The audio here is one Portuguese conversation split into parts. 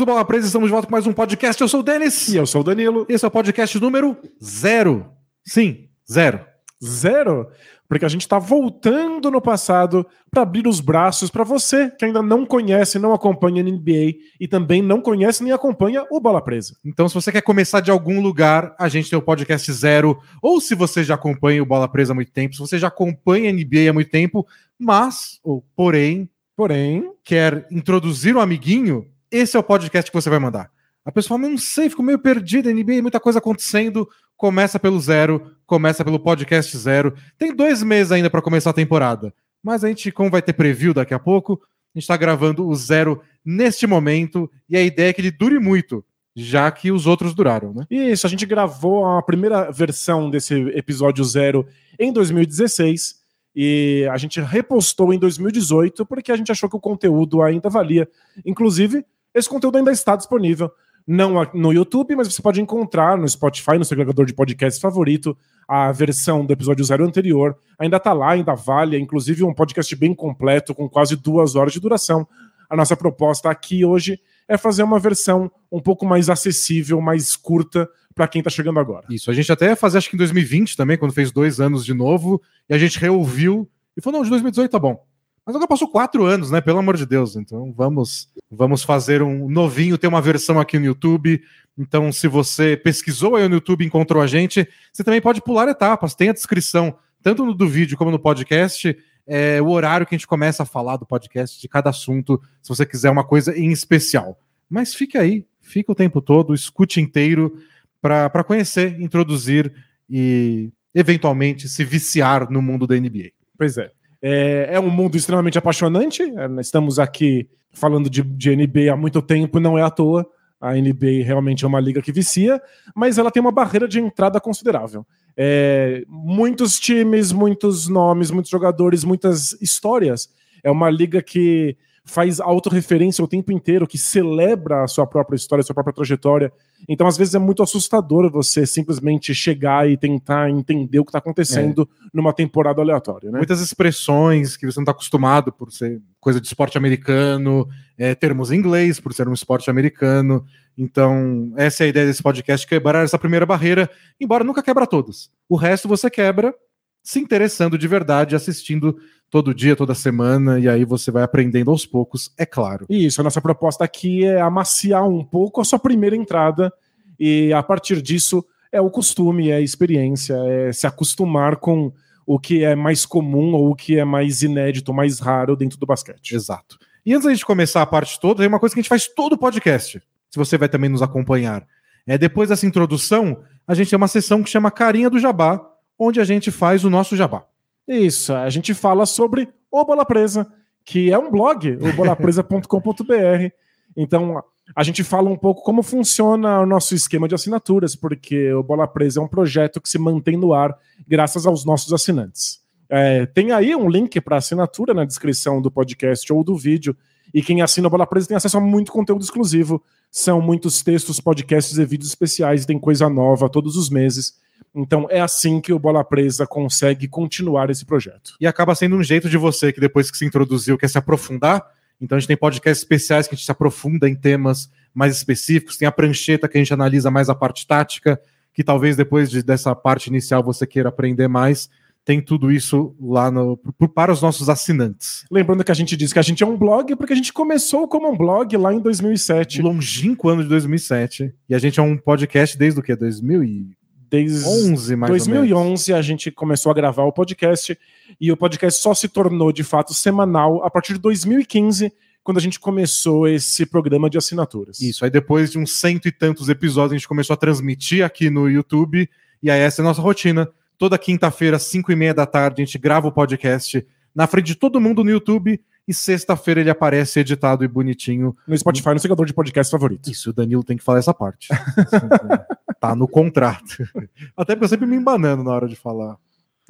amigos do Bola Presa, estamos de volta com mais um podcast. Eu sou o Denis. E eu sou o Danilo. Esse é o podcast número zero. Sim, zero. Zero? Porque a gente está voltando no passado para abrir os braços para você que ainda não conhece, não acompanha a NBA e também não conhece nem acompanha o Bola Presa. Então, se você quer começar de algum lugar, a gente tem o podcast zero. Ou se você já acompanha o Bola Presa há muito tempo, se você já acompanha a NBA há muito tempo, mas, ou porém, Porém, quer introduzir um amiguinho, esse é o podcast que você vai mandar. A pessoa fala, não sei, fico meio perdida, NBA, muita coisa acontecendo. Começa pelo zero, começa pelo podcast zero. Tem dois meses ainda para começar a temporada. Mas a gente, como vai ter preview daqui a pouco, a gente está gravando o zero neste momento. E a ideia é que ele dure muito, já que os outros duraram, né? isso, a gente gravou a primeira versão desse episódio zero em 2016 e a gente repostou em 2018 porque a gente achou que o conteúdo ainda valia. Inclusive, esse conteúdo ainda está disponível, não no YouTube, mas você pode encontrar no Spotify, no seu agregador de podcast favorito, a versão do episódio zero anterior. Ainda está lá, ainda vale, é inclusive um podcast bem completo, com quase duas horas de duração. A nossa proposta aqui hoje é fazer uma versão um pouco mais acessível, mais curta, para quem tá chegando agora. Isso, a gente até ia fazer, acho que em 2020 também, quando fez dois anos de novo, e a gente reouviu e falou: não, de 2018 tá bom. Mas agora passou quatro anos, né? Pelo amor de Deus. Então vamos, vamos fazer um novinho, ter uma versão aqui no YouTube. Então, se você pesquisou aí no YouTube encontrou a gente, você também pode pular etapas. Tem a descrição, tanto no do vídeo como no podcast, é, o horário que a gente começa a falar do podcast, de cada assunto, se você quiser uma coisa em especial. Mas fique aí, fica o tempo todo, escute inteiro para conhecer, introduzir e eventualmente se viciar no mundo da NBA. Pois é. É, é um mundo extremamente apaixonante. É, estamos aqui falando de, de NBA há muito tempo, não é à toa. A NBA realmente é uma liga que vicia, mas ela tem uma barreira de entrada considerável. É, muitos times, muitos nomes, muitos jogadores, muitas histórias. É uma liga que faz autorreferência o tempo inteiro, que celebra a sua própria história, a sua própria trajetória. Então, às vezes, é muito assustador você simplesmente chegar e tentar entender o que está acontecendo é. numa temporada aleatória. Né? Muitas expressões que você não está acostumado por ser coisa de esporte americano, é, termos em inglês por ser um esporte americano. Então, essa é a ideia desse podcast, quebrar essa primeira barreira, embora nunca quebra todas. O resto você quebra se interessando de verdade, assistindo todo dia, toda semana, e aí você vai aprendendo aos poucos, é claro. Isso, a nossa proposta aqui é amaciar um pouco a sua primeira entrada, e a partir disso é o costume, é a experiência, é se acostumar com o que é mais comum ou o que é mais inédito, mais raro dentro do basquete. Exato. E antes da gente começar a parte toda, tem uma coisa que a gente faz todo o podcast, se você vai também nos acompanhar. É depois dessa introdução, a gente tem uma sessão que chama Carinha do Jabá, onde a gente faz o nosso jabá. Isso, a gente fala sobre o Bola Presa, que é um blog, o bolapresa.com.br. Então, a gente fala um pouco como funciona o nosso esquema de assinaturas, porque o Bola Presa é um projeto que se mantém no ar graças aos nossos assinantes. É, tem aí um link para assinatura na descrição do podcast ou do vídeo. E quem assina o Bola Presa tem acesso a muito conteúdo exclusivo. São muitos textos, podcasts e vídeos especiais. Tem coisa nova todos os meses. Então é assim que o Bola Presa consegue continuar esse projeto. E acaba sendo um jeito de você que depois que se introduziu quer se aprofundar. Então a gente tem podcasts especiais que a gente se aprofunda em temas mais específicos, tem a prancheta que a gente analisa mais a parte tática, que talvez depois de, dessa parte inicial você queira aprender mais. Tem tudo isso lá no, para os nossos assinantes. Lembrando que a gente diz que a gente é um blog porque a gente começou como um blog lá em 2007. Longínquo ano de 2007. E a gente é um podcast desde o que? 2000 e desde 11, mais 2011 a gente começou a gravar o podcast e o podcast só se tornou de fato semanal a partir de 2015, quando a gente começou esse programa de assinaturas. Isso, aí depois de uns cento e tantos episódios a gente começou a transmitir aqui no YouTube e aí essa é a nossa rotina. Toda quinta-feira, às 5 e meia da tarde, a gente grava o podcast na frente de todo mundo no YouTube e sexta-feira ele aparece editado e bonitinho. No Spotify, no seguidor de podcast favorito. Isso, o Danilo tem que falar essa parte. tá no contrato. Até porque eu sempre me embanando na hora de falar.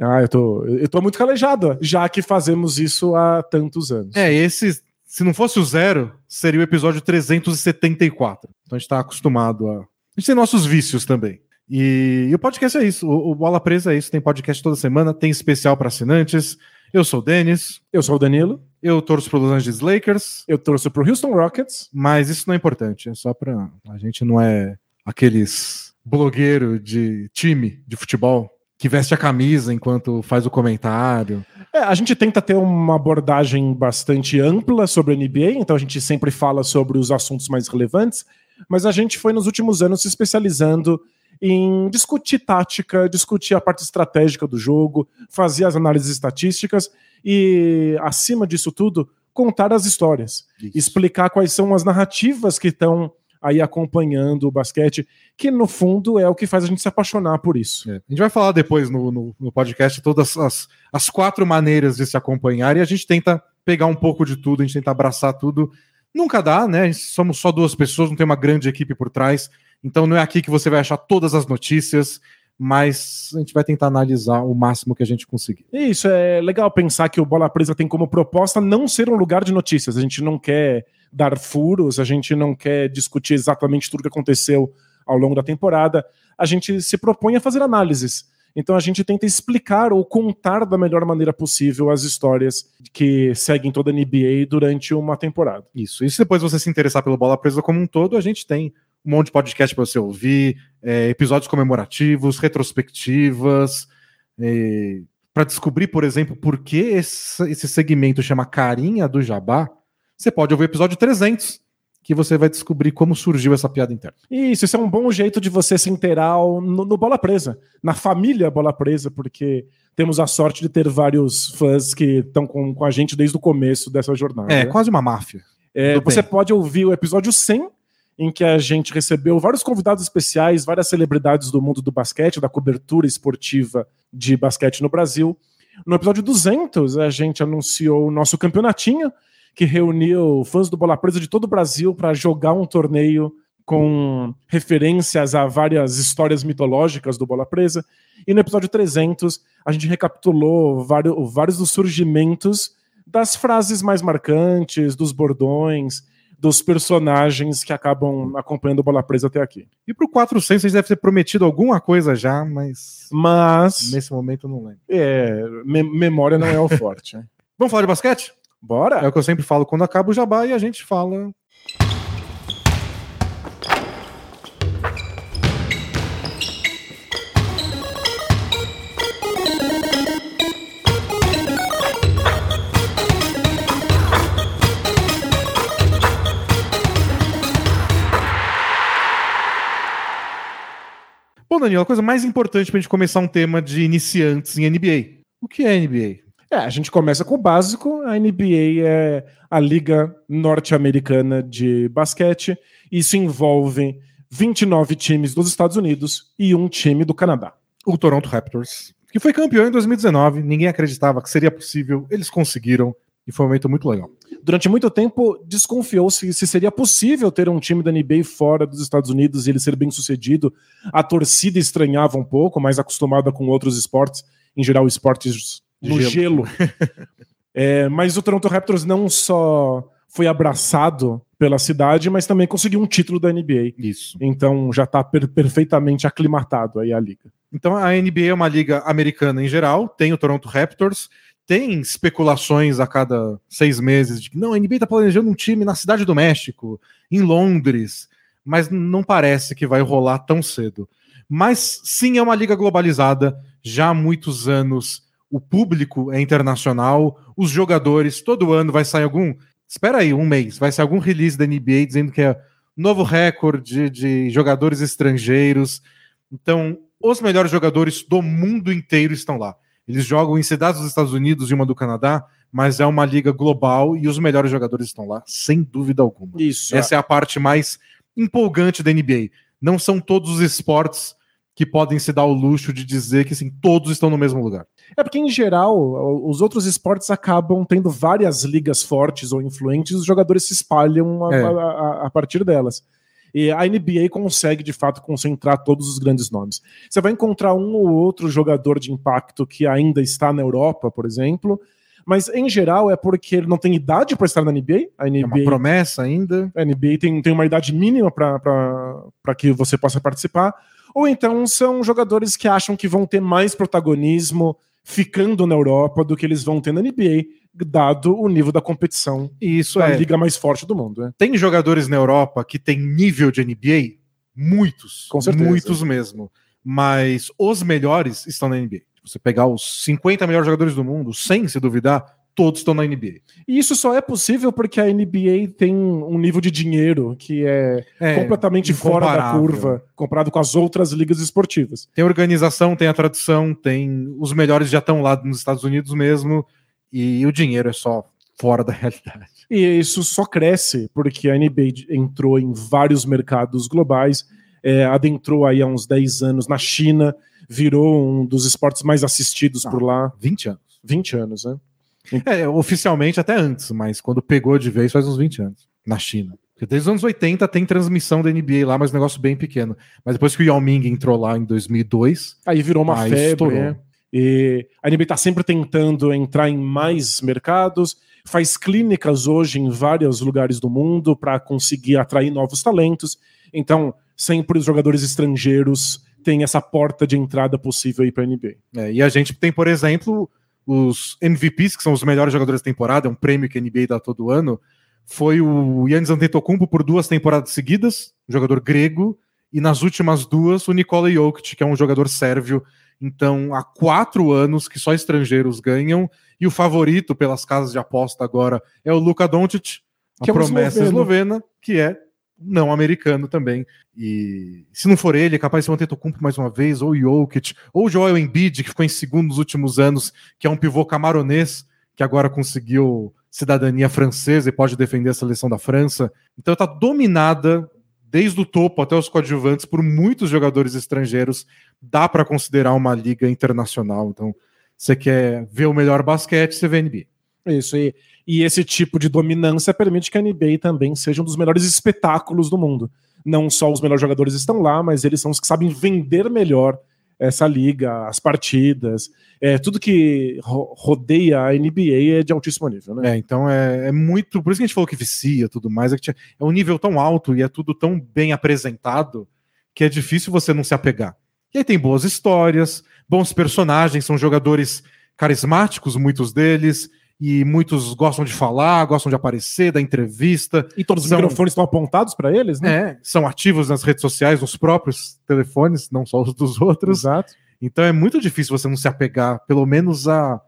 Ah, eu tô, eu tô muito calejado, já que fazemos isso há tantos anos. É, esse, se não fosse o zero, seria o episódio 374. Então a gente tá acostumado a. A gente tem nossos vícios também. E, e o podcast é isso. O, o, Bola Presa é isso. Tem podcast toda semana, tem especial para assinantes. Eu sou o Denis. Eu sou o Danilo. Eu torço pro Los Angeles Lakers. Eu torço pro Houston Rockets. Mas isso não é importante, é só pra. A gente não é aqueles blogueiro de time de futebol que veste a camisa enquanto faz o comentário. É, a gente tenta ter uma abordagem bastante ampla sobre a NBA, então a gente sempre fala sobre os assuntos mais relevantes, mas a gente foi nos últimos anos se especializando em discutir tática, discutir a parte estratégica do jogo, fazer as análises estatísticas e, acima disso tudo, contar as histórias, Isso. explicar quais são as narrativas que estão aí acompanhando o basquete, que no fundo é o que faz a gente se apaixonar por isso. É. A gente vai falar depois no, no, no podcast todas as, as quatro maneiras de se acompanhar e a gente tenta pegar um pouco de tudo, a gente tenta abraçar tudo. Nunca dá, né? Somos só duas pessoas, não tem uma grande equipe por trás. Então não é aqui que você vai achar todas as notícias, mas a gente vai tentar analisar o máximo que a gente conseguir. Isso, é legal pensar que o Bola Presa tem como proposta não ser um lugar de notícias. A gente não quer dar furos, a gente não quer discutir exatamente tudo que aconteceu ao longo da temporada, a gente se propõe a fazer análises. Então a gente tenta explicar ou contar da melhor maneira possível as histórias que seguem toda a NBA durante uma temporada. Isso. E se depois você se interessar pelo Bola Presa como um todo, a gente tem um monte de podcast para você ouvir, é, episódios comemorativos, retrospectivas, é, para descobrir, por exemplo, por que esse, esse segmento chama Carinha do Jabá você pode ouvir o episódio 300, que você vai descobrir como surgiu essa piada interna. Isso, isso é um bom jeito de você se inteirar no, no, Bola Presa, na família Bola Presa, porque temos a sorte de ter vários fãs que estão com, com a gente desde o começo dessa jornada. É, né? quase uma máfia. É, você bem. pode ouvir o episódio 100, em que a gente recebeu vários convidados especiais, várias celebridades do mundo do basquete, da cobertura esportiva de basquete no Brasil. No episódio 200, a gente anunciou o nosso campeonatinho, que reuniu fãs do Bola Presa de todo o Brasil para jogar um torneio com referências a várias histórias mitológicas do Bola Presa. E no episódio 300, a gente recapitulou vários, vários dos surgimentos das frases mais marcantes, dos bordões, dos personagens que acabam acompanhando o Bola Presa até aqui. E pro 400 vocês devem ter prometido alguma coisa já, mas. Mas. Nesse momento eu não lembro. É, me memória não é o forte. Né? Vamos falar de basquete? Bora! É o que eu sempre falo quando acaba o jabá e a gente fala. Bom, Daniel, a coisa mais importante para a gente começar um tema de iniciantes em NBA. O que é NBA? É, a gente começa com o básico. A NBA é a liga norte-americana de basquete. Isso envolve 29 times dos Estados Unidos e um time do Canadá. O Toronto Raptors, que foi campeão em 2019. Ninguém acreditava que seria possível. Eles conseguiram e foi um momento muito legal. Durante muito tempo, desconfiou-se se seria possível ter um time da NBA fora dos Estados Unidos e ele ser bem sucedido. A torcida estranhava um pouco, mais acostumada com outros esportes, em geral, esportes no gelo. gelo. é, mas o Toronto Raptors não só foi abraçado pela cidade, mas também conseguiu um título da NBA. Isso. Então já está per perfeitamente aclimatado aí a liga. Então a NBA é uma liga americana em geral, tem o Toronto Raptors, tem especulações a cada seis meses de que não, a NBA está planejando um time na cidade do México, em Londres, mas não parece que vai rolar tão cedo. Mas sim, é uma liga globalizada, já há muitos anos o público é internacional, os jogadores, todo ano vai sair algum. Espera aí, um mês, vai sair algum release da NBA dizendo que é novo recorde de jogadores estrangeiros. Então, os melhores jogadores do mundo inteiro estão lá. Eles jogam em cidades dos Estados Unidos e uma do Canadá, mas é uma liga global e os melhores jogadores estão lá, sem dúvida alguma. Isso. Essa é a parte mais empolgante da NBA. Não são todos os esportes que podem se dar o luxo de dizer que assim, todos estão no mesmo lugar. É porque, em geral, os outros esportes acabam tendo várias ligas fortes ou influentes, os jogadores se espalham a, é. a, a, a partir delas. E a NBA consegue, de fato, concentrar todos os grandes nomes. Você vai encontrar um ou outro jogador de impacto que ainda está na Europa, por exemplo, mas em geral é porque ele não tem idade para estar na NBA. A NBA é uma promessa ainda. A NBA tem, tem uma idade mínima para que você possa participar. Ou então são jogadores que acham que vão ter mais protagonismo ficando na Europa do que eles vão ter na NBA, dado o nível da competição Isso da é. liga mais forte do mundo. Né? Tem jogadores na Europa que tem nível de NBA? Muitos. Com certeza. Muitos mesmo. Mas os melhores estão na NBA. Você pegar os 50 melhores jogadores do mundo, sem se duvidar, todos estão na NBA. E isso só é possível porque a NBA tem um nível de dinheiro que é, É, completamente fora da curva comparado com as outras ligas esportivas. Tem organização, tem a tradição, tem. Os melhores já estão lá nos Estados Unidos mesmo. E o dinheiro é só fora da realidade. E isso só cresce porque a NBA entrou em vários mercados globais, é, adentrou aí há uns 10 anos na China, virou um dos esportes mais assistidos Ah. por lá. 20 anos. 20 anos, né? É, oficialmente até antes, mas quando pegou de vez faz uns 20 anos, na China. Porque desde os anos 80 tem transmissão da NBA lá, mas um negócio bem pequeno. Mas depois que o Yao Ming entrou lá em 2002, Aí virou uma Aí febre. estourou. né? E a NBA está sempre tentando entrar em mais mercados, faz clínicas hoje em vários lugares do mundo para conseguir atrair novos talentos. Então, sempre os jogadores estrangeiros têm essa porta de entrada possível aí para a NBA. é, e a gente tem, por exemplo, os MVPs, que são os melhores jogadores da temporada, é um prêmio que a NBA dá todo ano. Foi o Yannis Antetokounmpo por duas temporadas seguidas, um jogador grego, e nas últimas duas o Nikola Jokic, que é um jogador sérvio. Então, há quatro anos que só estrangeiros ganham, e o favorito pelas casas de aposta agora é o Luka Doncic, a Que é promessa esloveno. eslovena, que é não americano também. E se não for ele, é capaz de ser o Antetokounmpo mais uma vez, ou Jokic, ou o Joel Embiid, que ficou em segundo nos últimos anos, que é um pivô camaronês, que agora conseguiu cidadania francesa e pode defender a seleção da França. Então está dominada desde o topo até os coadjuvantes por muitos jogadores estrangeiros. Dá para considerar uma liga internacional. Então, você quer ver o melhor basquete, você vê NBA. Isso, e, e esse tipo de dominância permite que a NBA também seja um dos melhores espetáculos do mundo. Não só os melhores jogadores estão lá, mas eles são os que sabem vender melhor essa liga, as partidas, é, tudo que ro- rodeia a NBA é de altíssimo nível, né? É, então é, é muito. Por isso que a gente falou que vicia tudo mais. É, que é um nível tão alto e é tudo tão bem apresentado que é difícil você não se apegar. E aí tem boas histórias, bons personagens, são jogadores carismáticos, muitos deles, e muitos gostam de falar, gostam de aparecer, da entrevista. E todos os São- microfones estão apontados para eles, né? É, são ativos nas redes sociais, nos próprios telefones, não só os dos outros. Exato. Então é muito difícil você não se apegar, pelo menos a.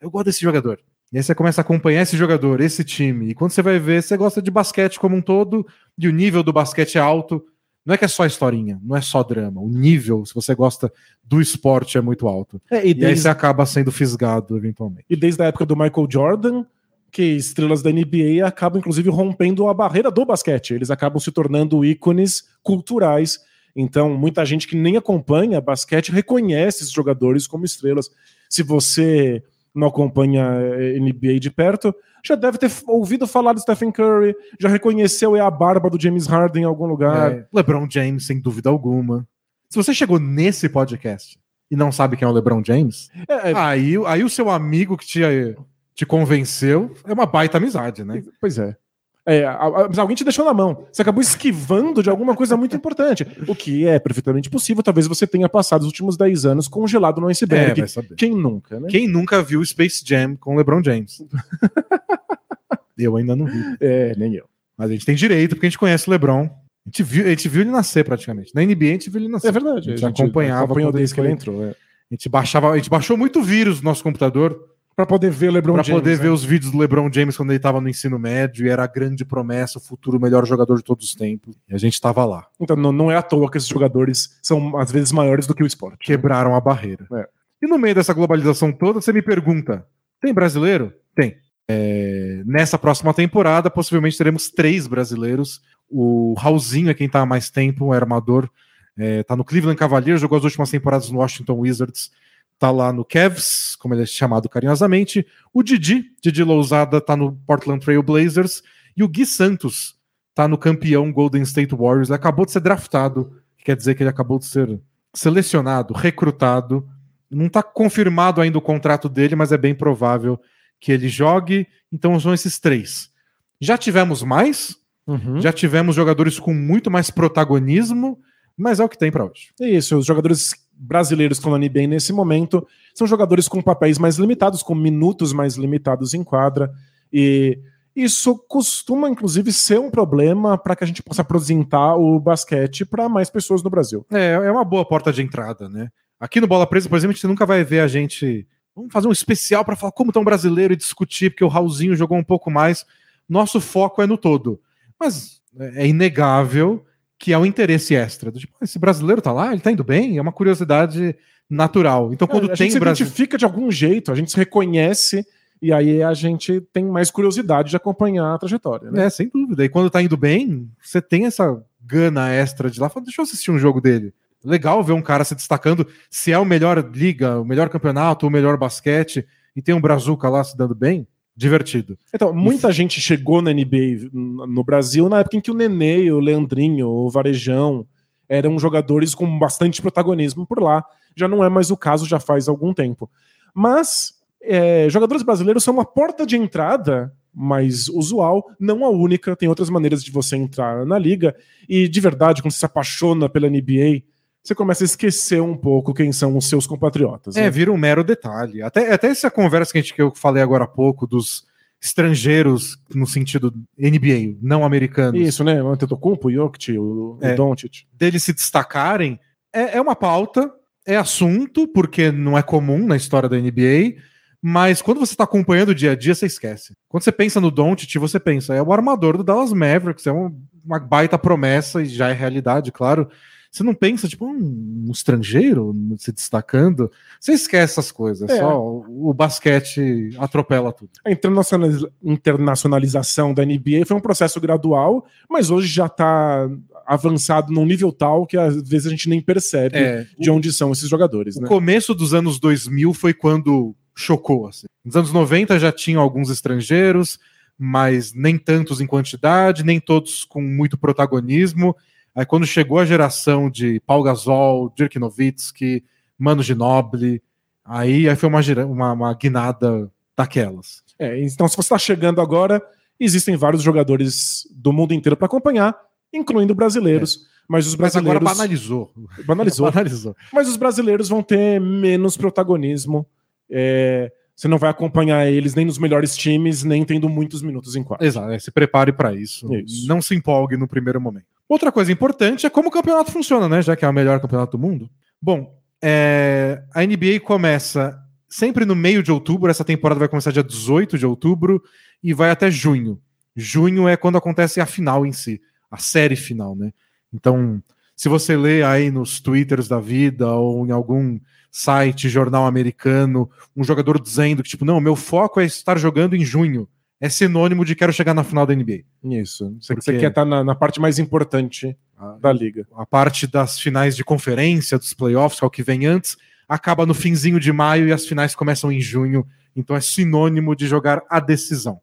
Eu gosto desse jogador. E aí você começa a acompanhar esse jogador, esse time. E quando você vai ver, você gosta de basquete como um todo, e o nível do basquete é alto. Não é que é só historinha, não é só drama. O nível, se você gosta do esporte, é muito alto. É, e, E aí desde, você acaba sendo fisgado eventualmente. e desde a época do Michael Jordan, que estrelas da NBA acabam, inclusive, rompendo a barreira do basquete. Eles acabam se tornando ícones culturais. Então, muita gente que nem acompanha basquete reconhece esses jogadores como estrelas. Se você não acompanha eh, NBA de perto, já deve ter ouvido falar do Stephen Curry, já reconheceu é a barba do James Harden em algum lugar. É, LeBron James, sem dúvida alguma. Se você chegou nesse podcast e não sabe quem é o LeBron James, É, é, aí, aí o seu amigo que te, te convenceu é uma baita amizade, né? Pois é. É, a- a- mas alguém te deixou na mão. Você acabou esquivando de alguma coisa muito importante. O que é perfeitamente possível. Talvez você tenha passado os últimos 10 anos congelado no É, iceberg. saber. Quem nunca, né? Quem nunca viu Space Jam com LeBron James? eu ainda não vi. É, nem eu. Mas a gente tem direito, porque a gente conhece o LeBron. A gente viu, a gente viu ele nascer praticamente. Na NBA a gente viu ele nascer. É verdade. A gente acompanhava acompanhou desde que ele entrou. É. A gente baixava, a gente baixou muito vírus no nosso computador Pra poder ver o LeBron para James. poder né? ver os vídeos do LeBron James quando ele estava no ensino médio e era a grande promessa, o futuro melhor jogador de todos os tempos. E a gente estava lá. Então não, é à toa que esses jogadores são às vezes maiores do que o esporte. Quebraram a barreira. É. E no meio dessa globalização toda, você me pergunta: tem brasileiro? Tem. É, nessa próxima temporada, possivelmente teremos três brasileiros. O Raulzinho é quem está há mais tempo, o armador. É, tá no Cleveland Cavaliers, jogou as últimas temporadas no Washington Wizards. Tá lá no Cavs, como ele é chamado carinhosamente. O Didi, Didi Lousada, tá no Portland Trail Blazers. E o Gui Santos tá no campeão Golden State Warriors. Ele acabou de ser draftado, que quer dizer que ele acabou de ser selecionado, recrutado. Não está confirmado ainda o contrato dele, mas é bem provável que ele jogue. Então são esses três. Já tivemos mais, Uhum. já tivemos jogadores com muito mais protagonismo, mas é o que tem para hoje. É isso, os jogadores brasileiros que estão NBA nesse momento são jogadores com papéis mais limitados, com minutos mais limitados em quadra. E isso costuma, inclusive, ser um problema para que a gente possa apresentar o basquete para mais pessoas no Brasil. É, é uma boa porta de entrada, né? Aqui no Bola Presa, por exemplo, a gente nunca vai ver a gente. Vamos fazer um especial para falar como tão brasileiro e discutir, porque o Raulzinho jogou um pouco mais. Nosso foco é no todo. Mas é inegável que é um interesse extra. Tipo, esse brasileiro tá lá, ele tá indo bem, é uma curiosidade natural. Então, quando É, a tem gente se Brasil. identifica de algum jeito, a gente se reconhece e aí a gente tem mais curiosidade de acompanhar a trajetória. Né? É, sem dúvida. E quando tá indo bem, você tem essa gana extra de lá, fala, deixa eu assistir um jogo dele. Legal ver um cara se destacando, se é o melhor liga, o melhor campeonato, o melhor basquete, e tem um Brazuca lá se dando bem, divertido. Então, muita gente chegou na NBA no Brasil na época em que o Nenê, o Leandrinho, o Varejão eram jogadores com bastante protagonismo por lá. Já não é mais o caso, já faz algum tempo. Mas é, jogadores brasileiros são uma porta de entrada mais usual, não a única. Tem outras maneiras de você entrar na liga. E de verdade, quando você se apaixona pela NBA, você começa a esquecer um pouco quem são os seus compatriotas. É, né? vira um mero detalhe. Até, até essa conversa que, a gente, que eu falei agora há pouco dos estrangeiros no sentido NBA, não americanos, Isso, né? O Antetokounmpo, o Jokic, o, É. o Doncic. deles se destacarem, é, é uma pauta, é assunto, porque não é comum na história da NBA, mas quando você está acompanhando o dia a dia, você esquece. Quando você pensa no Doncic, você pensa, é o armador do Dallas Mavericks, é um- uma baita promessa e já é realidade, claro. Você não pensa, tipo, um, um estrangeiro se destacando. Você esquece essas coisas. É. Só o, o basquete atropela tudo. A internacionaliz- internacionalização da NBA foi um processo gradual, mas hoje já está avançado num nível tal que às vezes a gente nem percebe É, de onde são esses jogadores, O né? começo dos anos 2000 foi quando chocou. Assim. Nos anos 90 já tinham alguns estrangeiros, mas nem tantos em quantidade, nem todos com muito protagonismo. Aí quando chegou a geração de Paul Gasol, Dirk Nowitzki, Mano Ginobili, aí, aí foi uma, uma, uma guinada daquelas. É, então, se você está chegando agora, existem vários jogadores do mundo inteiro para acompanhar, incluindo brasileiros. Mas os É. Mas brasileiros. agora banalizou. Banalizou. Banalizou. Mas os brasileiros vão ter menos protagonismo. É, você não vai acompanhar eles nem nos melhores times, nem tendo muitos minutos em quadra. Exato, é, se prepare para isso. Isso. Não se empolgue no primeiro momento. Outra coisa importante é como o campeonato funciona, né? Já que é o melhor campeonato do mundo. Bom, é, a NBA começa sempre no meio de outubro. Essa temporada vai começar dia 18 de outubro e vai até junho. Junho é quando acontece a final em si, a série final, né? Então, se você lê aí nos twitters da vida ou em algum site, jornal americano, um jogador dizendo que, tipo, não, meu foco é estar jogando em junho é sinônimo de quero chegar na final da NBA. Isso. Você, Porque- você quer estar na, na parte mais importante da liga. A parte das finais de conferência, dos playoffs, que é o que vem antes, acaba no finzinho de maio e as finais começam em junho. Então é sinônimo de jogar a decisão.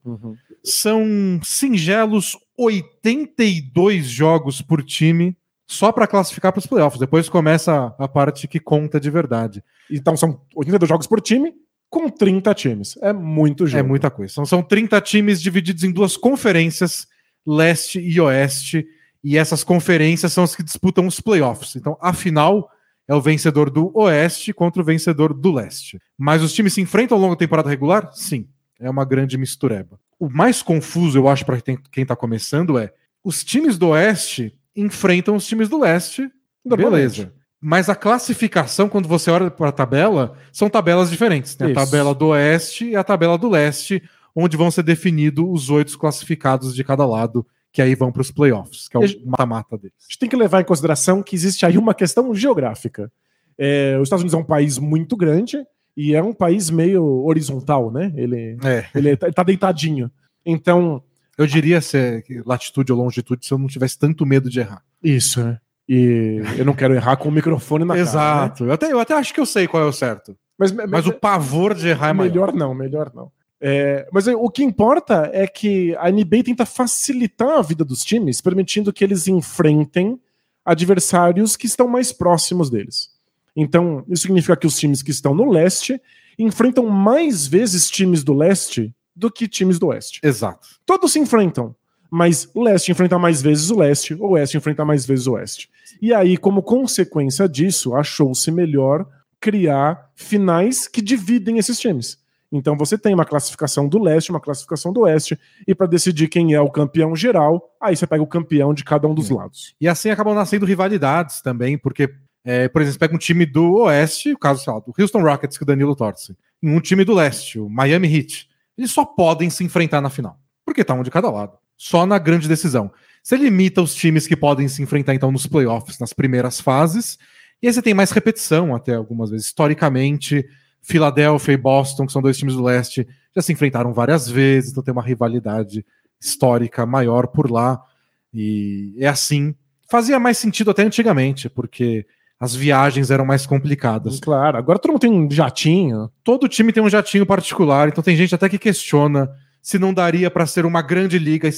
São singelos 82 jogos por time só para classificar para os playoffs. Depois começa a parte que conta de verdade. Então são 82 jogos por time com 30 times. É muito jogo. É muita coisa. São, são 30 times divididos em duas conferências, leste e oeste, e essas conferências são as que disputam os playoffs. Então, a final é o vencedor do oeste contra o vencedor do leste. Mas os times se enfrentam ao longo da temporada regular? Sim. É uma grande mistureba. O mais confuso, eu acho, para quem está começando, é os times do oeste enfrentam os times do leste. Beleza. Mas a classificação, quando você olha para a tabela, são tabelas diferentes. Tem a Isso. tabela do oeste e a tabela do leste, onde vão ser definidos os oito classificados de cada lado, que aí vão para os playoffs, que é o mata-mata deles. A gente tem que levar em consideração que existe aí uma questão geográfica. É, os Estados Unidos é um país muito grande e é um país meio horizontal, né? Ele, É, ele tá, tá deitadinho. Então, eu diria se é latitude ou longitude se eu não tivesse tanto medo de errar. isso, né? E eu não quero errar com o microfone na cara. né? Exato. Eu, até, eu até acho que eu sei qual é o certo. Mas, Mas o pavor de errar é maior. melhor não, melhor não. É, mas o que importa é que a NBA tenta facilitar a vida dos times, permitindo que eles enfrentem adversários que estão mais próximos deles. Então, isso significa que os times que estão no leste enfrentam mais vezes times do leste do que times do oeste. Exato. Todos se enfrentam, mas o leste enfrenta mais vezes o leste, o oeste enfrenta mais vezes o oeste. E aí, como consequência disso, achou-se melhor criar finais que dividem esses times. Então você tem uma classificação do leste, uma classificação do oeste, e para decidir quem é o campeão geral, aí você pega o campeão de cada um dos lados. E assim acabam nascendo rivalidades também, porque, é, por exemplo, você pega um time do oeste, o caso lá, do Houston Rockets, que o Danilo torce, e um time do leste, o Miami Heat. Eles só podem se enfrentar na final, porque tá um de cada lado. Só na grande decisão. Você limita os times que podem se enfrentar, então, nos playoffs, nas primeiras fases, e aí você tem mais repetição, até algumas vezes. Historicamente, Filadélfia e Boston, que são dois times do leste, já se enfrentaram várias vezes, então tem uma rivalidade histórica maior por lá. E é assim. Fazia mais sentido até antigamente, porque as viagens eram mais complicadas. Claro, agora todo mundo tem um jatinho. Todo time tem um jatinho particular, então tem gente até que questiona se não daria para ser uma grande liga.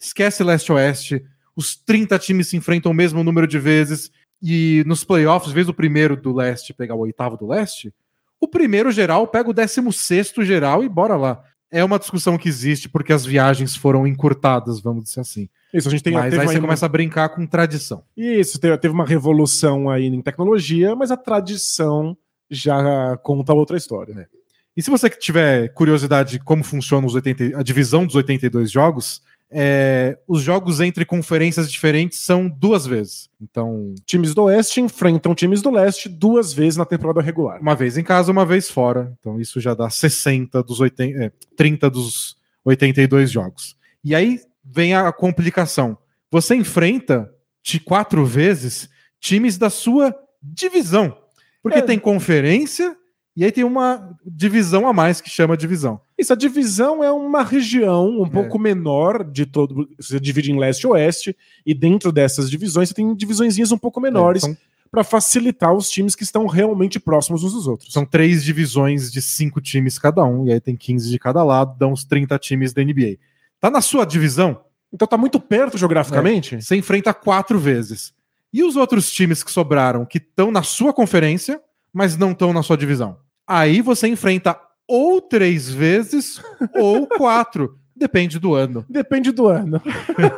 Esquece leste-oeste, os 30 times se enfrentam o mesmo número de vezes, e nos playoffs, vez o primeiro do leste pegar o oitavo do leste, o primeiro geral pega o 16 geral e bora lá. É uma discussão que existe porque as viagens foram encurtadas, vamos dizer assim. Isso, a gente tem Mas aí você começa a brincar com tradição. Isso, teve uma revolução aí em tecnologia, mas a tradição já conta outra história. É. E se você tiver curiosidade de como funciona os 80, a divisão dos 82 jogos, é, os jogos entre conferências diferentes são duas vezes. Então, times do Oeste enfrentam times do Leste duas vezes na temporada regular. Uma vez em casa, uma vez fora. Então, isso já dá 60 dos 80, é, 30 dos 82 jogos. E aí vem a complicação. Você enfrenta de quatro vezes times da sua divisão. Porque é. tem conferência e aí tem uma divisão a mais que chama divisão. Isso, a divisão é uma região um é. pouco menor de todo. Você divide em leste e oeste, e dentro dessas divisões você tem divisões um pouco menores. É, são... Para facilitar os times que estão realmente próximos uns dos outros. São três divisões de cinco times cada um, e aí tem 15 de cada lado, dá uns 30 times da NBA. Tá na sua divisão? Então tá muito perto geograficamente? É. Você enfrenta quatro vezes. E os outros times que sobraram, que estão na sua conferência, mas não estão na sua divisão? Aí você enfrenta ou três vezes ou quatro. Depende do ano. Depende do ano.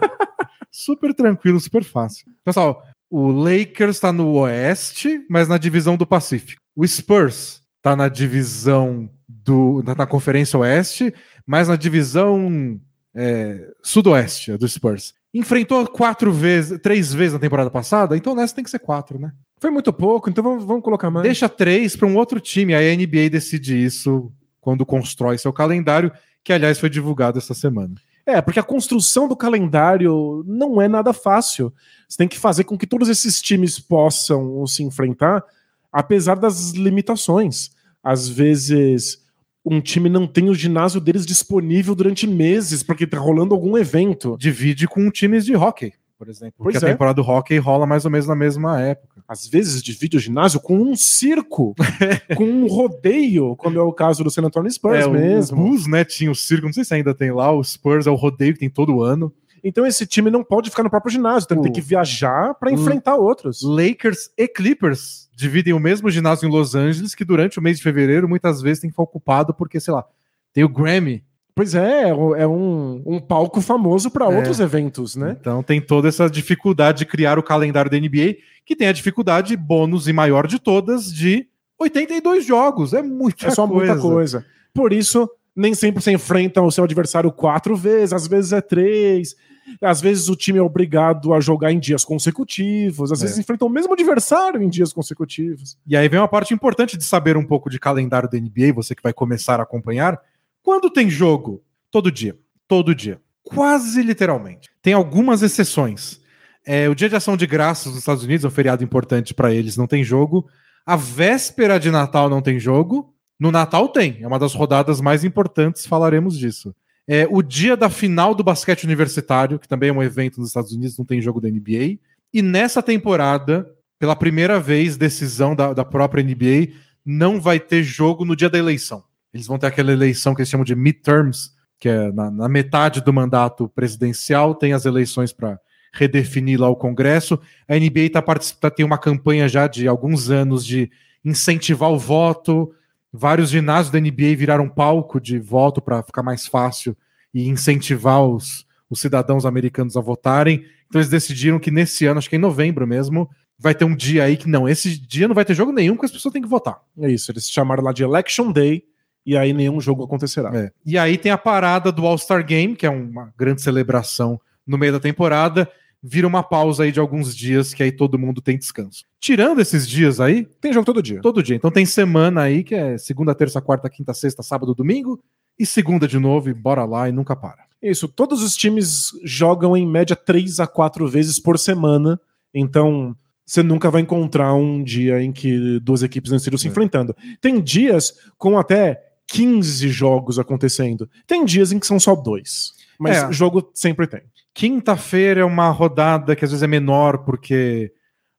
super tranquilo, super fácil. Pessoal, o Lakers está no Oeste, mas na divisão do Pacífico. O Spurs está na divisão do. na Conferência Oeste, mas na divisão é, Sudoeste do Spurs. Enfrentou quatro vezes, três vezes na temporada passada, então nessa tem que ser quatro, né? Foi muito pouco, então vamos, vamos colocar mais. Deixa três para um outro time. Aí a NBA decide isso quando constrói seu calendário, que aliás foi divulgado essa semana. É, porque a construção do calendário não é nada fácil. Você tem que fazer com que todos esses times possam se enfrentar, apesar das limitações. Às vezes, um time não tem o ginásio deles disponível durante meses, porque tá rolando algum evento. Divide com times de hockey por exemplo. Pois porque é. a temporada do hockey rola mais ou menos na mesma época. Às vezes divide o ginásio com um circo, com um rodeio, como é o caso do San Antonio Spurs é, mesmo. O Bulls, né, tinha o circo, não sei se ainda tem lá, o Spurs é o rodeio que tem todo ano. Então esse time não pode ficar no próprio ginásio, então tem que viajar para enfrentar outros. Lakers e Clippers dividem o mesmo ginásio em Los Angeles, que durante o mês de fevereiro muitas vezes tem que ficar ocupado porque, sei lá, tem o Grammy Pois é, é um, um palco famoso para é. outros eventos, né? Então tem toda essa dificuldade de criar o calendário da NBA, que tem a dificuldade bônus e maior de todas de 82 jogos. É muita É só coisa. muita coisa. Por isso, nem sempre você enfrenta o seu adversário quatro vezes, às vezes é três. Às vezes o time é obrigado a jogar em dias consecutivos, às é. vezes enfrenta o mesmo adversário em dias consecutivos. E aí vem uma parte importante de saber um pouco de calendário da NBA, você que vai começar a acompanhar, quando tem jogo? Todo dia. Todo dia. Quase literalmente. Tem algumas exceções. É, o dia de ação de graças nos Estados Unidos é um feriado importante para eles, não tem jogo. A véspera de Natal não tem jogo. No Natal tem, é uma das rodadas mais importantes, falaremos disso. É, o dia da final do basquete universitário, que também é um evento nos Estados Unidos, não tem jogo da NBA. E nessa temporada, pela primeira vez, decisão da, da própria NBA, não vai ter jogo no dia da eleição. Eles vão ter aquela eleição que eles chamam de midterms, que é na, na metade do mandato presidencial, tem as eleições para redefinir lá o Congresso. A NBA está participando, tem uma campanha já de alguns anos de incentivar o voto. Vários ginásios da NBA viraram palco de voto para ficar mais fácil e incentivar os, os cidadãos americanos a votarem. Então eles decidiram que nesse ano, acho que é em novembro mesmo, vai ter um dia aí que não, esse dia não vai ter jogo nenhum, porque as pessoas têm que votar. É isso, eles chamaram lá de Election Day e aí nenhum jogo acontecerá. É. E aí tem a parada do All-Star Game, que é uma grande celebração no meio da temporada. Vira uma pausa aí de alguns dias, que aí todo mundo tem descanso. Tirando esses dias aí. Tem jogo todo dia. Todo dia. Então tem semana aí, que é segunda, terça, quarta, quinta, sexta, sábado, domingo. E segunda de novo, e bora lá e nunca para. Isso, todos os times jogam em média três a quatro vezes por semana. Então, você nunca vai encontrar um dia em que duas equipes não estejam se é. enfrentando. Tem dias com até 15 jogos acontecendo. Tem dias em que são só dois. Mas é. jogo sempre tem. Quinta-feira é uma rodada que às vezes é menor, porque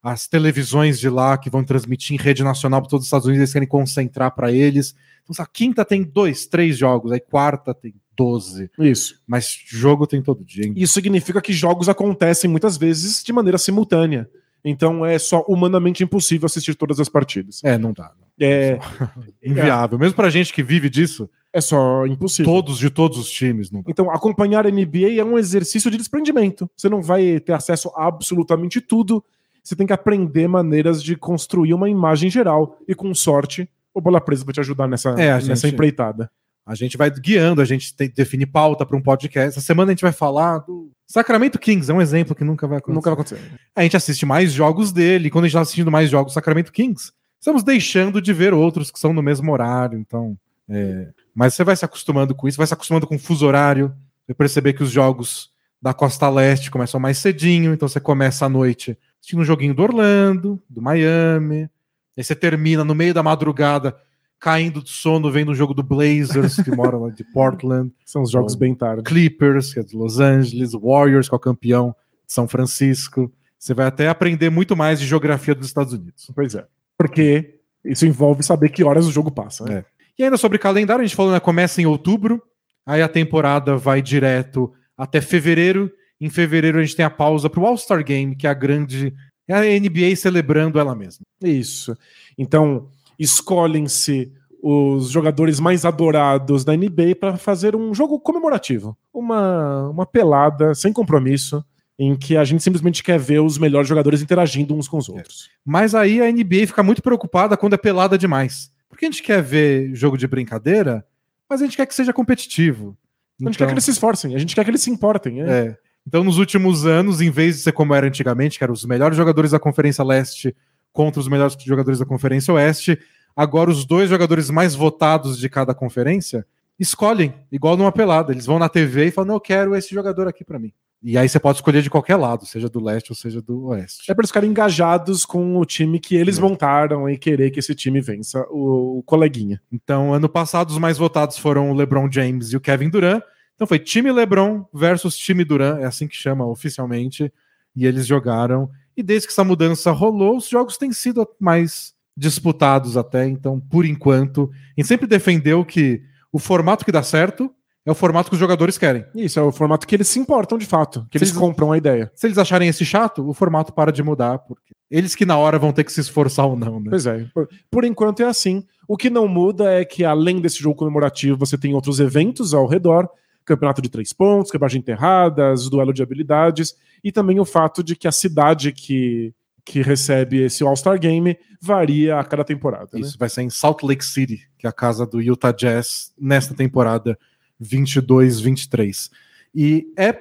as televisões de lá que vão transmitir em rede nacional para todos os Estados Unidos, eles querem concentrar para eles. Então, a quinta tem dois, três jogos, aí quarta tem 12. Isso. Mas jogo tem todo dia. Hein? Isso significa que jogos acontecem muitas vezes de maneira simultânea. Então é só humanamente impossível assistir todas as partidas. É, não dá. É inviável. Mesmo pra gente que vive disso. É só impossível. Todos de todos os times. Não dá. Então, acompanhar a NBA é um exercício de desprendimento. Você não vai ter acesso a absolutamente tudo. Você tem que aprender maneiras de construir uma imagem geral. E com sorte, o Bola Presa vai te ajudar nessa, é, nessa gente... empreitada. A gente vai guiando, a gente tem, define pauta para um podcast. Essa semana a gente vai falar do Sacramento Kings, é um exemplo que nunca vai acontecer. Nunca vai acontecer. A gente assiste mais jogos dele, quando a gente está assistindo mais jogos do Sacramento Kings, estamos deixando de ver outros que são no mesmo horário. Então, é... mas você vai se acostumando com isso, vai se acostumando com o fuso horário, vai perceber que os jogos da Costa Leste começam mais cedinho, então você começa à noite assistindo um joguinho do Orlando, do Miami, aí você termina no meio da madrugada caindo de sono vendo um jogo do Blazers, que mora lá de Portland. São os jogos bem tarde. Clippers, que é de Los Angeles, Warriors, que é o campeão de São Francisco. Você vai até aprender muito mais de geografia dos Estados Unidos. Pois é. Porque isso envolve saber que horas o jogo passa. Né? É. E ainda sobre calendário, a gente falou, né, começa em outubro, aí a temporada vai direto até fevereiro. Em fevereiro a gente tem a pausa para o All-Star Game, que é a grande. É a NBA celebrando ela mesma. Isso. Então, escolhem-se os jogadores mais adorados da NBA para fazer um jogo comemorativo, uma, uma pelada sem compromisso, em que a gente simplesmente quer ver os melhores jogadores interagindo uns com os outros. Mas aí a NBA fica muito preocupada quando é pelada demais. Porque a gente quer ver jogo de brincadeira, mas a gente quer que seja competitivo. A gente quer que eles se esforcem, a gente quer que eles se importem. É. é. Então, nos últimos anos, em vez de ser como era antigamente, que eram os melhores jogadores da Conferência Leste contra os melhores jogadores da Conferência Oeste. Agora, os dois jogadores mais votados de cada conferência escolhem, igual numa pelada. Eles vão na TV e falam: Não, eu quero esse jogador aqui para mim. E aí você pode escolher de qualquer lado, seja do leste ou seja do oeste. É para eles ficarem engajados com o time que eles montaram e querer que esse time vença o, o, coleguinha. Então, ano passado, os mais votados foram o LeBron James e o Kevin Durant. Então foi time LeBron versus time Durant, é assim que chama oficialmente. E eles jogaram e desde que essa mudança rolou, os jogos têm sido mais disputados até. Então, por enquanto, a gente sempre defendeu que o formato que dá certo é o formato que os jogadores querem. Isso, é o formato que eles se importam de fato, que se eles, compram a ideia. Se eles acharem esse chato, o formato para de mudar, porque eles que na hora vão ter que se esforçar ou não, né? Pois é. Por, por enquanto é assim. O que não muda é que, além desse jogo comemorativo, você tem outros eventos ao redor campeonato de três pontos, quebragem enterradas, duelo de habilidades, e também o fato de que a cidade que, que recebe esse All-Star Game varia a cada temporada. Né? Isso, né? vai ser em Salt Lake City, que é a casa do Utah Jazz, nesta temporada 22-23. E é,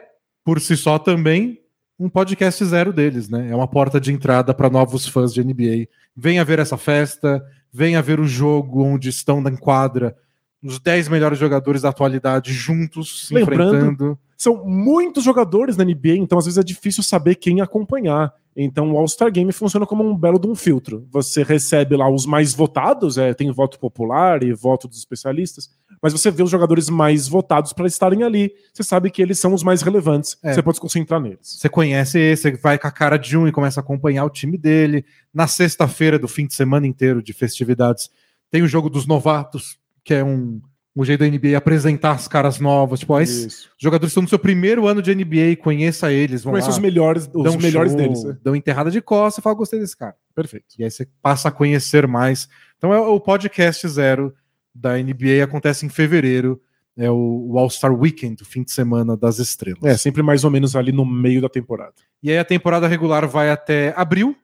por si só, também um podcast zero deles, né? É uma porta de entrada para novos fãs de NBA. Venha ver essa festa, venha ver o jogo onde estão na quadra os 10 melhores jogadores da atualidade juntos, se Lembrando, enfrentando. São muitos jogadores na NBA, então às vezes é difícil saber quem acompanhar. Então o All-Star Game funciona como um belo de um filtro. Você recebe lá os mais votados, é, tem voto popular e voto dos especialistas, mas você vê os jogadores mais votados para estarem ali. Você sabe que eles são os mais relevantes. É. Você pode se concentrar neles. Você conhece esse, você vai com a cara de um e começa a acompanhar o time dele. Na sexta-feira do fim de semana inteiro de festividades, tem o jogo dos novatos, que é um, um jeito da NBA apresentar as caras novas. Tipo, esses jogadores estão no seu primeiro ano de NBA, conheça eles. Vão conheça lá, os melhores, os melhores show, deles. Né? Dão enterrada de costas e fala, gostei desse cara. Perfeito. E aí você passa a conhecer mais. Então é o podcast zero da NBA, acontece em fevereiro. é o, All-Star Weekend, o fim de semana das estrelas. É, sempre mais ou menos ali no meio da temporada. E aí a temporada regular vai até abril.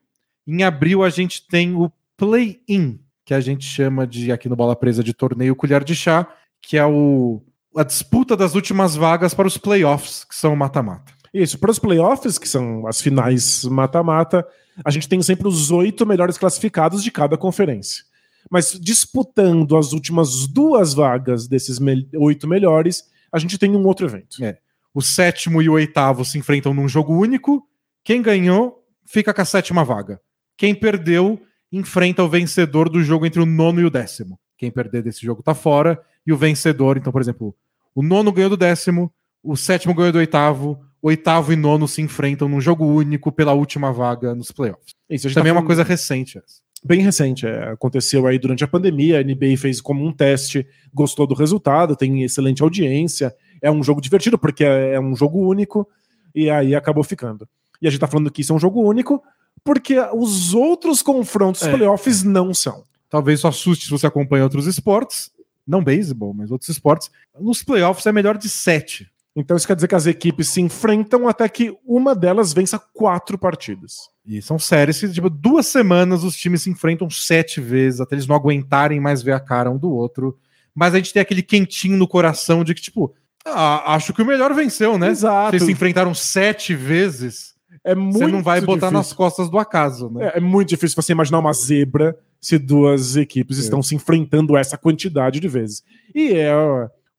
Em abril a gente tem o Play-In, que a gente chama de aqui no Bola Presa de torneio colher de chá, que é o, a disputa das últimas vagas para os playoffs, que são mata-mata. Isso, para os playoffs, que são as finais mata-mata, a gente tem sempre os oito melhores classificados de cada conferência. Mas disputando as últimas duas vagas desses me oito melhores, a gente tem um outro evento. É. O sétimo e o oitavo se enfrentam num jogo único. Quem ganhou fica com a sétima vaga. Quem perdeu enfrenta o vencedor do jogo entre o nono e o décimo. Quem perder desse jogo tá fora. E o vencedor, então, por exemplo, o nono ganhou do décimo, o sétimo ganhou do oitavo, oitavo e nono se enfrentam num jogo único pela última vaga nos playoffs. Isso também tá é uma coisa recente. Essa. Bem recente, é, aconteceu aí durante a pandemia, a NBA fez como um teste, gostou do resultado, tem excelente audiência, é um jogo divertido porque é, é um jogo único e aí acabou ficando. E a gente tá falando que isso é um jogo único porque os outros confrontos é. playoffs não são. Talvez isso assuste se você acompanha outros esportes, não beisebol, mas outros esportes. Nos playoffs é melhor de sete. Então isso quer dizer que as equipes se enfrentam até que uma delas vença quatro partidas. E são séries que, tipo, duas semanas os times se enfrentam sete vezes, até eles não aguentarem mais ver a cara um do outro. Mas a gente tem aquele quentinho no coração de que, tipo, ah, acho que o melhor venceu, né? Exato. Eles se enfrentaram sete vezes. É muito você não vai botar difícil. nas costas do acaso, né? É, é, muito difícil você imaginar uma zebra se duas equipes é. estão se enfrentando essa quantidade de vezes. E é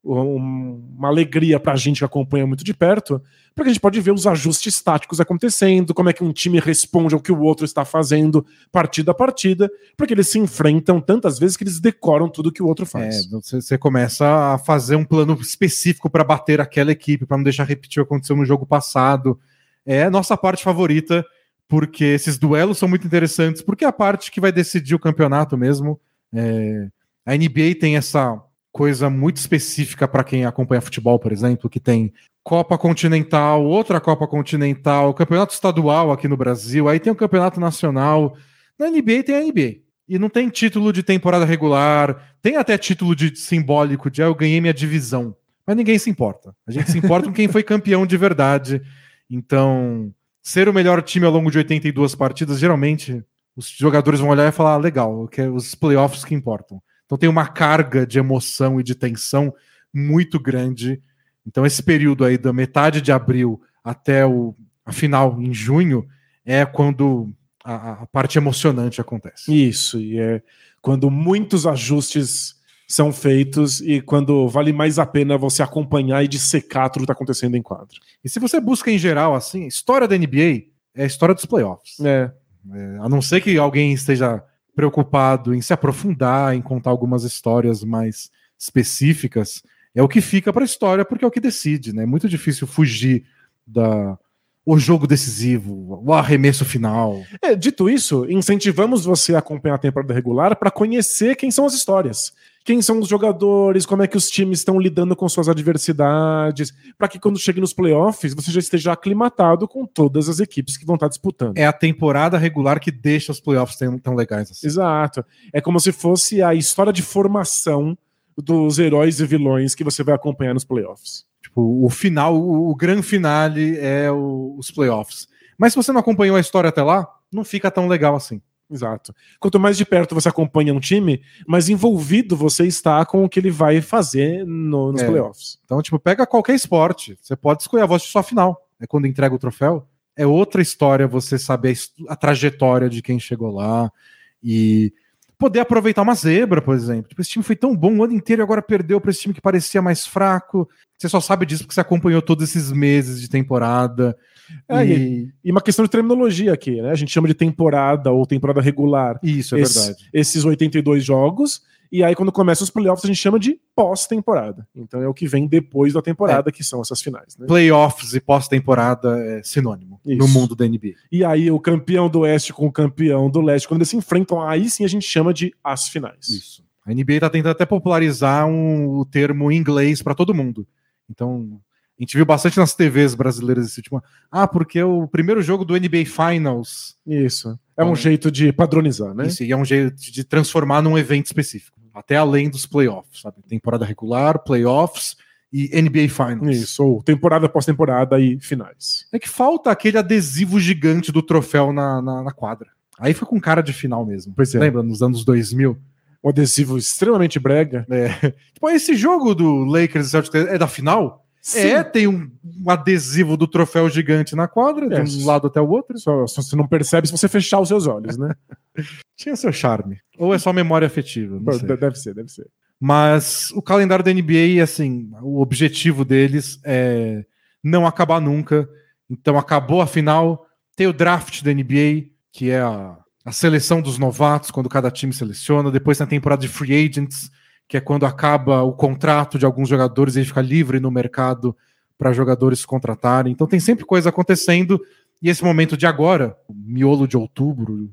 uma alegria para a gente que acompanha muito de perto, porque a gente pode ver os ajustes táticos acontecendo, como é que um time responde ao que o outro está fazendo partida a partida, porque eles se enfrentam tantas vezes que eles decoram tudo que o outro faz. É, você começa a fazer um plano específico para bater aquela equipe, para não deixar repetir o que aconteceu no jogo passado. É a nossa parte favorita, porque esses duelos são muito interessantes, porque é a parte que vai decidir o campeonato mesmo. É, a NBA tem essa coisa muito específica para quem acompanha futebol, por exemplo, que tem Copa Continental, outra Copa Continental, Campeonato Estadual aqui no Brasil, aí tem o Campeonato Nacional. Na NBA tem a NBA. E não tem título de temporada regular, tem até título de simbólico de ah, eu ganhei minha divisão. Mas ninguém se importa. A gente se importa com quem foi campeão de verdade. Então, ser o melhor time ao longo de 82 partidas, geralmente os jogadores vão olhar e falar: ah, legal, que é os playoffs que importam. Então tem uma carga de emoção e de tensão muito grande. Então esse período aí da metade de abril até o a final em junho é quando a, a parte emocionante acontece. Isso, e é quando muitos ajustes são feitos e quando vale mais a pena você acompanhar e dissecar tudo que está acontecendo em quadro. E se você busca em geral, assim, história da NBA é a história dos playoffs. É. é a não ser que alguém esteja preocupado em se aprofundar, em contar algumas histórias mais específicas, é o que fica para a história, porque é o que decide, né? É muito difícil fugir da o jogo decisivo, o arremesso final. É, dito isso, incentivamos você a acompanhar a temporada regular para conhecer quem são as histórias quem são os jogadores, como é que os times estão lidando com suas adversidades, para que quando chegue nos playoffs você já esteja aclimatado com todas as equipes que vão estar disputando. É a temporada regular que deixa os playoffs tão, tão legais assim. Exato. É como se fosse a história de formação dos heróis e vilões que você vai acompanhar nos playoffs. Tipo, o final, o, o grande finale é o, os playoffs. Mas se você não acompanhou a história até lá, não fica tão legal assim. Exato. Quanto mais de perto você acompanha um time, mais envolvido você está com o que ele vai fazer no, nos é. playoffs. Então, tipo, pega qualquer esporte. Você pode escolher a voz de sua final. É quando entrega o troféu. É outra história você saber a, a trajetória de quem chegou lá e poder aproveitar uma zebra, por exemplo. Tipo, esse time foi tão bom o ano inteiro e agora perdeu para esse time que parecia mais fraco. Você só sabe disso porque você acompanhou todos esses meses de temporada. É, e... e... uma questão de terminologia aqui, né? A gente chama de temporada ou temporada regular. Isso, é Esse, verdade. Esses 82 jogos. E aí, quando começam os playoffs, a gente chama de pós-temporada. Então é o que vem depois da temporada, é. que são essas finais. Né? Playoffs e pós-temporada é sinônimo Isso. no mundo da NBA. E aí, o campeão do Oeste com o campeão do Leste, quando eles se enfrentam, aí sim a gente chama de as finais. Isso. A NBA tá tentando até popularizar um, o termo em inglês para todo mundo. Então, a gente viu bastante nas TVs brasileiras esse tipo. Ah, porque o primeiro jogo do NBA Finals. Isso. É um jeito de padronizar, né? Isso, e é um jeito de transformar num evento específico. Até além dos playoffs, sabe? Temporada regular, playoffs e NBA Finals. Isso, ou temporada após temporada e finais. É que falta aquele adesivo gigante do troféu na, na, na quadra. Aí foi com cara de final mesmo. Pois é. Lembra, nos anos 2000? Um adesivo extremamente brega. É. Tipo, esse jogo do Lakers e Celtics é da final? É, tem um, um adesivo do troféu gigante na quadra, É, de um lado até o outro. Só, só você não percebe se você fechar os seus olhos, né? Tinha seu charme. Ou é só memória afetiva, deve ser, deve ser. Mas o calendário da NBA, assim, o objetivo deles é não acabar nunca. Então acabou a final, tem o draft da NBA, que é a, a seleção dos novatos, quando cada time seleciona. Depois tem a temporada de free agents, que é quando acaba o contrato de alguns jogadores e ele fica livre no mercado para jogadores se contratarem. Então tem sempre coisa acontecendo. E esse momento de agora, miolo de outubro,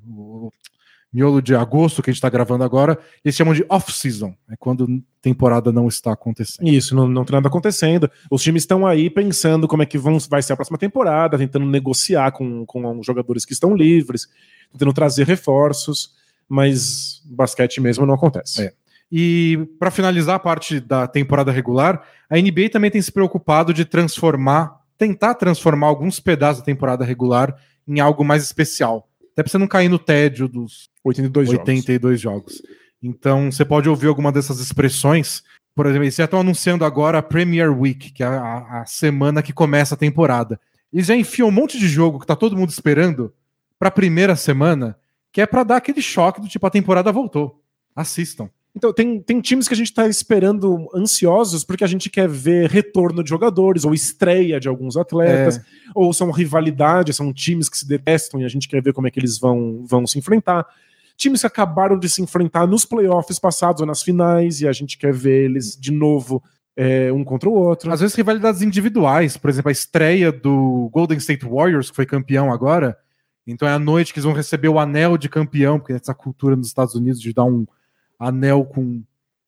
miolo de agosto que a gente está gravando agora, eles chamam de off-season. É quando temporada não está acontecendo. Isso, não, não tem nada acontecendo. Os times estão aí pensando como é que vão, vai ser a próxima temporada, tentando negociar com, com os jogadores que estão livres, tentando trazer reforços, mas basquete mesmo não acontece. É. E para finalizar a parte da temporada regular, a NBA também tem se preocupado de transformar, tentar transformar alguns pedaços da temporada regular em algo mais especial. Até para você não cair no tédio dos 82 jogos. 82 jogos. Então você pode ouvir alguma dessas expressões. Por exemplo, eles já estão anunciando agora a Premier Week, que é a, a semana que começa a temporada. Eles já enfiam um monte de jogo que tá todo mundo esperando para a primeira semana, que é para dar aquele choque do tipo a temporada voltou. Assistam. Então, tem, tem times que a gente está esperando ansiosos porque a gente quer ver retorno de jogadores, ou estreia de alguns atletas, É. ou são rivalidades, são times que se detestam e a gente quer ver como é que eles vão, vão se enfrentar. Times que acabaram de se enfrentar nos playoffs passados ou nas finais, e a gente quer ver eles de novo é, um contra o outro. Às vezes rivalidades individuais, por exemplo, a estreia do Golden State Warriors, que foi campeão agora. Então é a noite que eles vão receber o anel de campeão, porque essa cultura nos Estados Unidos de dar um anel com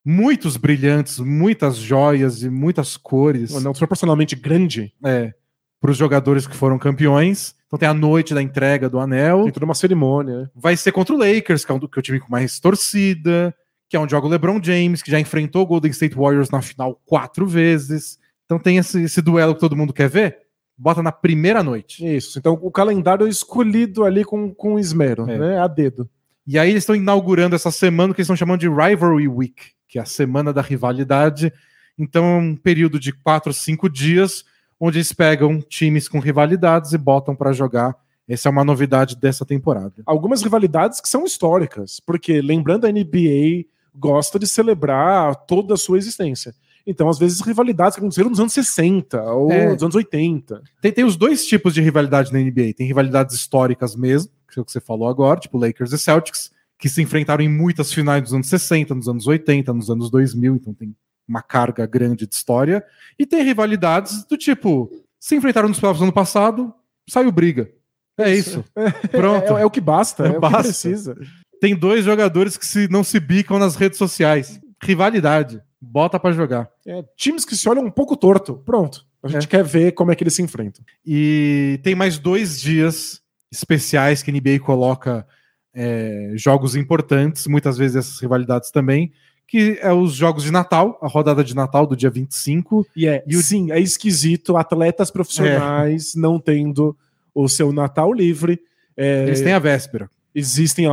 muitos brilhantes, muitas joias e muitas cores Um anel proporcionalmente grande, é, para os jogadores que foram campeões. Então tem a noite da entrega do anel. tem toda uma cerimônia. Vai ser contra o Lakers, que é, um, que é o time com mais torcida, que é onde joga o LeBron James, que já enfrentou o Golden State Warriors na final quatro vezes. Então tem esse, esse duelo que todo mundo quer ver. Bota na primeira noite. Isso. Então o calendário é escolhido ali com, com esmero, É. né? A dedo. E aí eles estão inaugurando essa semana que eles estão chamando de Rivalry Week, que é a semana da rivalidade. Então é um período de quatro, cinco dias, onde eles pegam times com rivalidades e botam para jogar. Essa é uma novidade dessa temporada. algumas rivalidades que são históricas, porque lembrando a NBA gosta de celebrar toda a sua existência. Então, às vezes, rivalidades que aconteceram nos anos 60 ou É. nos anos 80. Tem, tem os dois tipos de rivalidade na NBA. Tem rivalidades históricas mesmo, que é o que você falou agora, tipo Lakers e Celtics, que se enfrentaram em muitas finais dos anos 60, nos anos 80, nos anos 2000, então tem uma carga grande de história. E tem rivalidades do tipo, se enfrentaram nos playoffs no ano passado, saiu briga. É isso. Pronto. É, é o que basta, é, o que Basta. precisa. Tem dois jogadores que se, não se bicam nas redes sociais. Rivalidade. Bota pra jogar. É, times que se olham um pouco torto. Pronto. A gente É. quer ver como é que eles se enfrentam. E tem mais dois dias especiais que a NBA coloca é, jogos importantes, muitas vezes essas rivalidades também, que é os jogos de Natal, a rodada de Natal do dia 25. E é, E o- sim, é esquisito atletas profissionais não tendo o seu Natal livre. É, Eles têm a véspera. existem,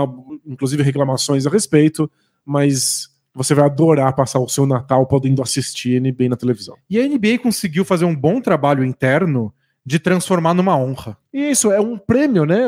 inclusive, reclamações a respeito, mas você vai adorar passar o seu Natal podendo assistir NBA na televisão. E a NBA conseguiu fazer um bom trabalho interno de transformar numa honra. E isso é um prêmio, né?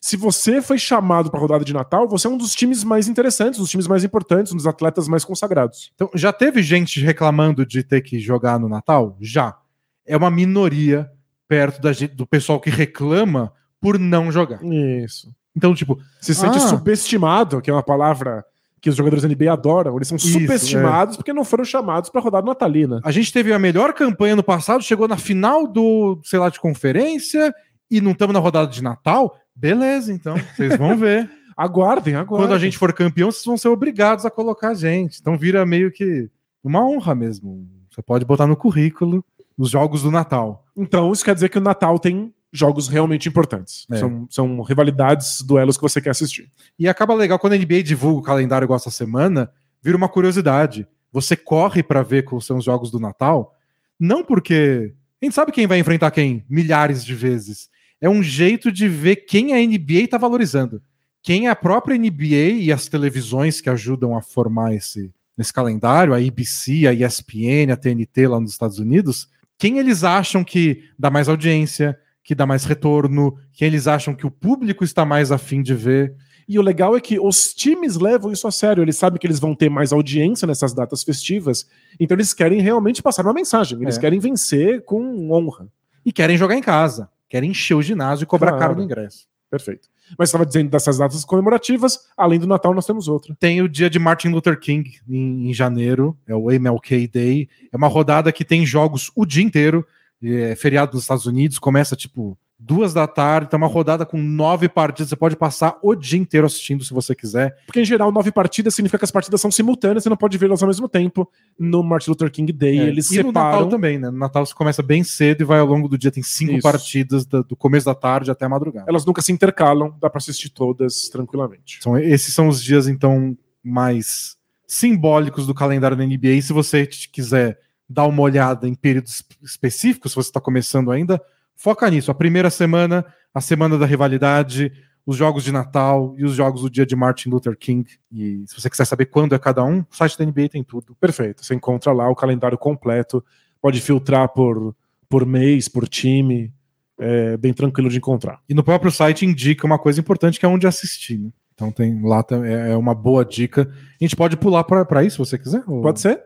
Se você foi chamado para a rodada de Natal, você é um dos times mais interessantes, um dos times mais importantes, um dos atletas mais consagrados. Então, já teve gente reclamando de ter que jogar no Natal? Já. É uma minoria perto da gente- do pessoal que reclama por não jogar. Isso. Então, tipo, Se sente Ah. subestimado, que é uma palavra que os jogadores da NBA adoram. Eles são Isso, é. subestimados porque não foram chamados para a rodada natalina. A gente teve a melhor campanha no passado, chegou na final do, sei lá, de conferência e não estamos na rodada de Natal. Beleza, então, vocês vão ver. Aguardem, aguardem. Quando a gente for campeão, vocês vão ser obrigados a colocar a gente. Então vira meio que uma honra mesmo. Você pode botar no currículo os jogos do Natal. Então, isso quer dizer que o Natal tem jogos realmente importantes. É. São, são rivalidades, duelos que você quer assistir. E acaba legal quando a NBA divulga o calendário igual essa semana, vira uma curiosidade. Você corre para ver quais são os jogos do Natal. Não porque. A gente sabe quem vai enfrentar quem milhares de vezes. É um jeito de ver quem a NBA está valorizando. Quem é a própria NBA e as televisões que ajudam a formar esse, esse calendário, a ABC, a ESPN, a TNT lá nos Estados Unidos, quem eles acham que dá mais audiência, que dá mais retorno, quem eles acham que o público está mais afim de ver. E o legal é que os times levam isso a sério. Eles sabem que eles vão ter mais audiência nessas datas festivas. Então eles querem realmente passar uma mensagem. Eles é. querem vencer com honra. E querem jogar em casa. Querem encher o ginásio e cobrar claro. caro no ingresso. Perfeito. Mas estava dizendo dessas datas comemorativas, além do Natal, nós temos outra. Tem o dia de Martin Luther King em, em janeiro, é o MLK Day. É uma rodada que tem jogos o dia inteiro. É feriado dos Estados Unidos, começa tipo duas da tarde, tem uma rodada com nove partidas, você pode passar o dia inteiro assistindo se você quiser. Porque em geral, nove partidas significa que as partidas são simultâneas, você não pode vê-las ao mesmo tempo. No Martin Luther King Day, é, eles e separam. no Natal também, né? No Natal você começa bem cedo e vai ao longo do dia, tem cinco Isso. partidas do, do começo da tarde até a madrugada. Elas nunca se intercalam, dá para assistir todas tranquilamente. Então, esses são os dias, então, mais simbólicos do calendário da NBA. Se você quiser dar uma olhada em períodos específicos, se você está começando ainda, foca nisso. A primeira semana, a semana da rivalidade, os jogos de Natal e os jogos do dia de Martin Luther King. E se você quiser saber quando é cada um, o site da NBA tem tudo. Perfeito. Você encontra lá o calendário completo, pode filtrar por, por mês, por time. É bem tranquilo de encontrar. E no próprio site indica uma coisa importante que é onde assistir. Né? Então tem lá é, é uma boa dica. A gente pode pular para isso, se você quiser. Ou... Pode ser.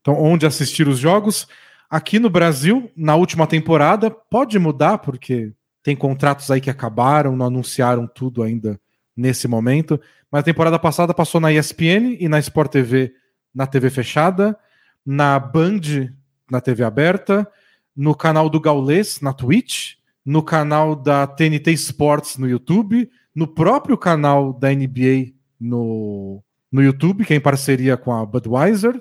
Então, onde assistir os jogos. Aqui no Brasil, na última temporada, pode mudar, porque tem contratos aí que acabaram, não anunciaram tudo ainda nesse momento. Mas a temporada passada passou na ESPN e na Sport TV na TV fechada, na Band na TV aberta, no canal do Gaulês na Twitch, no canal da TNT Sports no YouTube, no próprio canal da NBA no, no YouTube, que é em parceria com a Budweiser,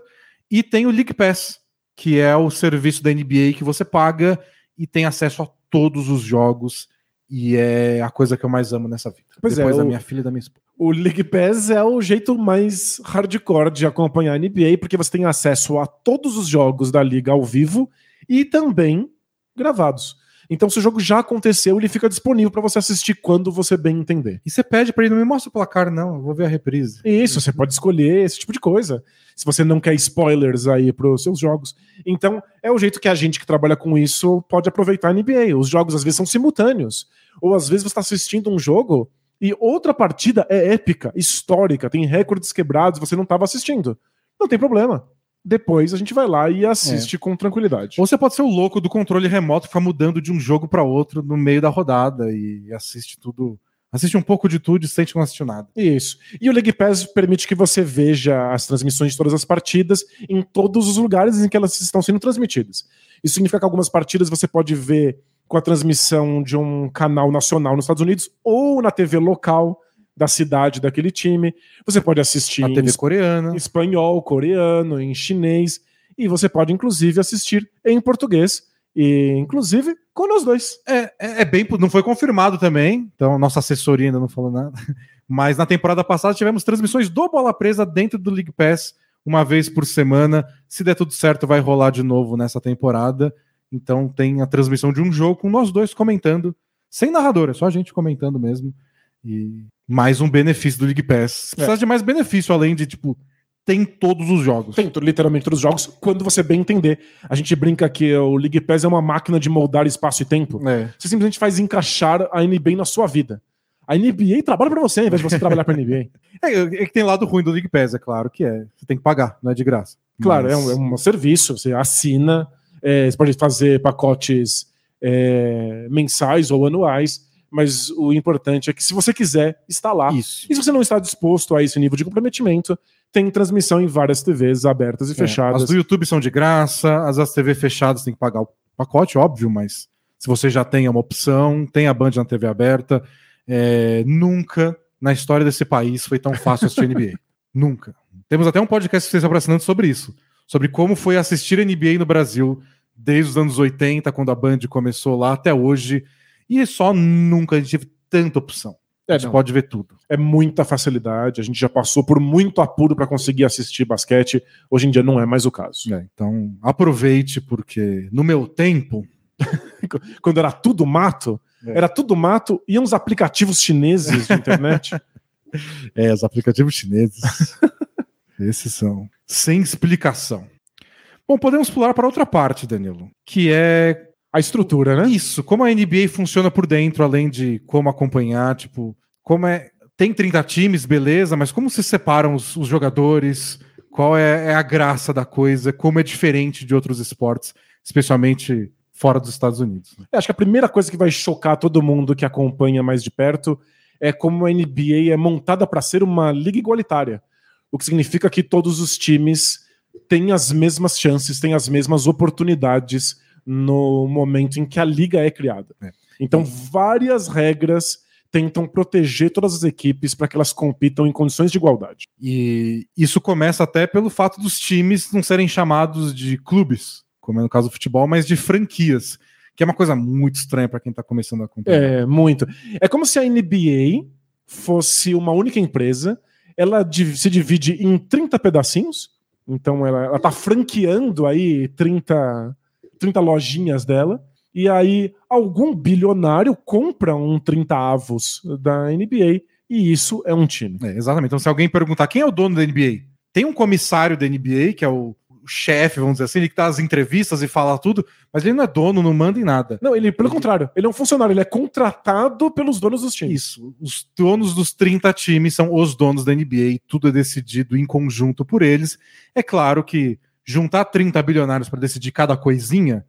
e tem o League Pass, que é o serviço da NBA que você paga e tem acesso a todos os jogos. E é a coisa que eu mais amo nessa vida. Pois é, Depois é, da o, minha filha e da minha esposa. O League Pass é o jeito mais hardcore de acompanhar a NBA, porque você tem acesso a todos os jogos da liga ao vivo e também gravados. Então, se o jogo já aconteceu, ele fica disponível para você assistir quando você bem entender. E você pede para ele, não me mostra o placar, não, eu vou ver a reprise. Isso, você pode escolher esse tipo de coisa. Se você não quer spoilers aí para os seus jogos. Então, é o jeito que a gente que trabalha com isso pode aproveitar a NBA. Os jogos às vezes são simultâneos. Ou às vezes você está assistindo um jogo e outra partida é épica, histórica, tem recordes quebrados, você não estava assistindo. Não tem problema depois a gente vai lá e assiste é. com tranquilidade. Ou você pode ser o louco do controle remoto, ficar mudando de um jogo para outro no meio da rodada e assiste tudo. Assiste um pouco de tudo e sente que não assistiu nada. Isso. E o League Pass permite que você veja as transmissões de todas as partidas em todos os lugares em que elas estão sendo transmitidas. Isso significa que algumas partidas você pode ver com a transmissão de um canal nacional nos Estados Unidos ou na TV local da cidade daquele time. Você pode assistir a TV coreana, em espanhol, coreano, em chinês e você pode inclusive assistir em português e inclusive com nós dois. É, é, é, bem, não foi confirmado também, então nossa assessoria ainda não falou nada. Mas na temporada passada tivemos transmissões do Bola Presa dentro do League Pass uma vez por semana. Se der tudo certo, vai rolar de novo nessa temporada. Então tem a transmissão de um jogo com nós dois comentando, sem narrador, é só a gente comentando mesmo. E mais um benefício do League Pass. Você precisa é. de mais benefício, além de, tipo, tem todos os jogos. Tem literalmente todos os jogos, quando você bem entender. A gente brinca que o League Pass é uma máquina de moldar espaço e tempo. É. Você simplesmente faz encaixar a NBA na sua vida. A NBA trabalha para você, ao invés de você trabalhar para a NBA. É, é, que tem lado ruim do League Pass, é claro que é. Você tem que pagar, não é de graça. Claro, Mas... é, um, é um serviço, você assina, é, você pode fazer pacotes é, mensais ou anuais mas o importante é que se você quiser, está lá. Isso. E se você não está disposto a esse nível de comprometimento, tem transmissão em várias TVs abertas e é, fechadas. As do YouTube são de graça, as das TV fechadas tem que pagar o pacote, óbvio, mas se você já tem uma opção, tem a Band na TV aberta, é, nunca na história desse país foi tão fácil assistir NBA. nunca. Temos até um podcast que vocês estão sobre isso, sobre como foi assistir NBA no Brasil desde os anos 80, quando a Band começou lá, até hoje e só nunca a gente teve tanta opção. É, a gente pode ver tudo. É muita facilidade, a gente já passou por muito apuro para conseguir assistir basquete, hoje em dia não é mais o caso. É, então aproveite, porque no meu tempo. Quando era tudo mato, é. era tudo mato e uns aplicativos chineses de internet. é, os aplicativos chineses. Esses são. Sem explicação. Bom, podemos pular para outra parte, Danilo, que é a estrutura, né? Isso, como a NBA funciona por dentro, além de como acompanhar, tipo, como é. Tem 30 times, beleza, mas como se separam os, os jogadores? Qual é, é, a graça da coisa? Como é diferente de outros esportes, especialmente fora dos Estados Unidos? Eu acho que a primeira coisa que vai chocar todo mundo que acompanha mais de perto é como a NBA é montada para ser uma liga igualitária. O que significa que todos os times têm as mesmas chances, têm as mesmas oportunidades no momento em que a liga é criada. É. Então, várias regras tentam proteger todas as equipes para que elas compitam em condições de igualdade. E isso começa até pelo fato dos times não serem chamados de clubes, como é no caso do futebol, mas de franquias, que é uma coisa muito estranha para quem está começando a acompanhar. É, muito. É como se a NBA fosse uma única empresa, ela se divide em 30 pedacinhos, então ela, está franqueando aí 30 30 lojinhas dela. E aí, algum bilionário compra um 30 avos da NBA e isso é um time. É, exatamente. Então, se alguém perguntar quem é o dono da NBA, tem um comissário da NBA, que é o chefe, vamos dizer assim, ele que dá as entrevistas e fala tudo, mas ele não é dono, não manda em nada. Não, ele, pelo ele... contrário, ele é um funcionário, ele é contratado pelos donos dos times. Isso, os donos dos 30 times são os donos da NBA, tudo é decidido em conjunto por eles. É claro que juntar 30 bilionários para decidir cada coisinha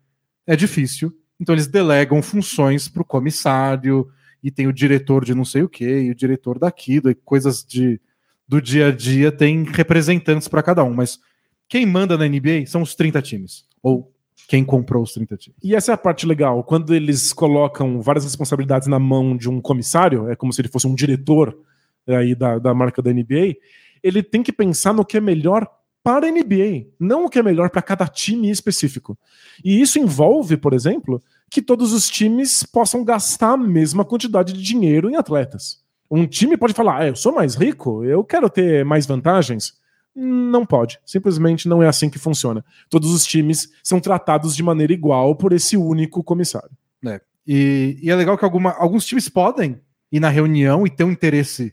é difícil. Então eles delegam funções para o comissário e tem o diretor de não sei o que, e o diretor daquilo, e coisas de, do dia a dia tem representantes para cada um. Mas quem manda na NBA são os 30 times. Ou quem comprou os 30 times. E essa é a parte legal. Quando eles colocam várias responsabilidades na mão de um comissário, é como se ele fosse um diretor aí da, da marca da NBA, ele tem que pensar no que é melhor para a NBA, não o que é melhor para cada time específico. E isso envolve, por exemplo, que todos os times possam gastar a mesma quantidade de dinheiro em atletas. Um time pode falar, ah, eu sou mais rico, eu quero ter mais vantagens. Não pode. Simplesmente não é assim que funciona. Todos os times são tratados de maneira igual por esse único comissário. É. E, e é legal que alguma, alguns times podem ir na reunião e ter um interesse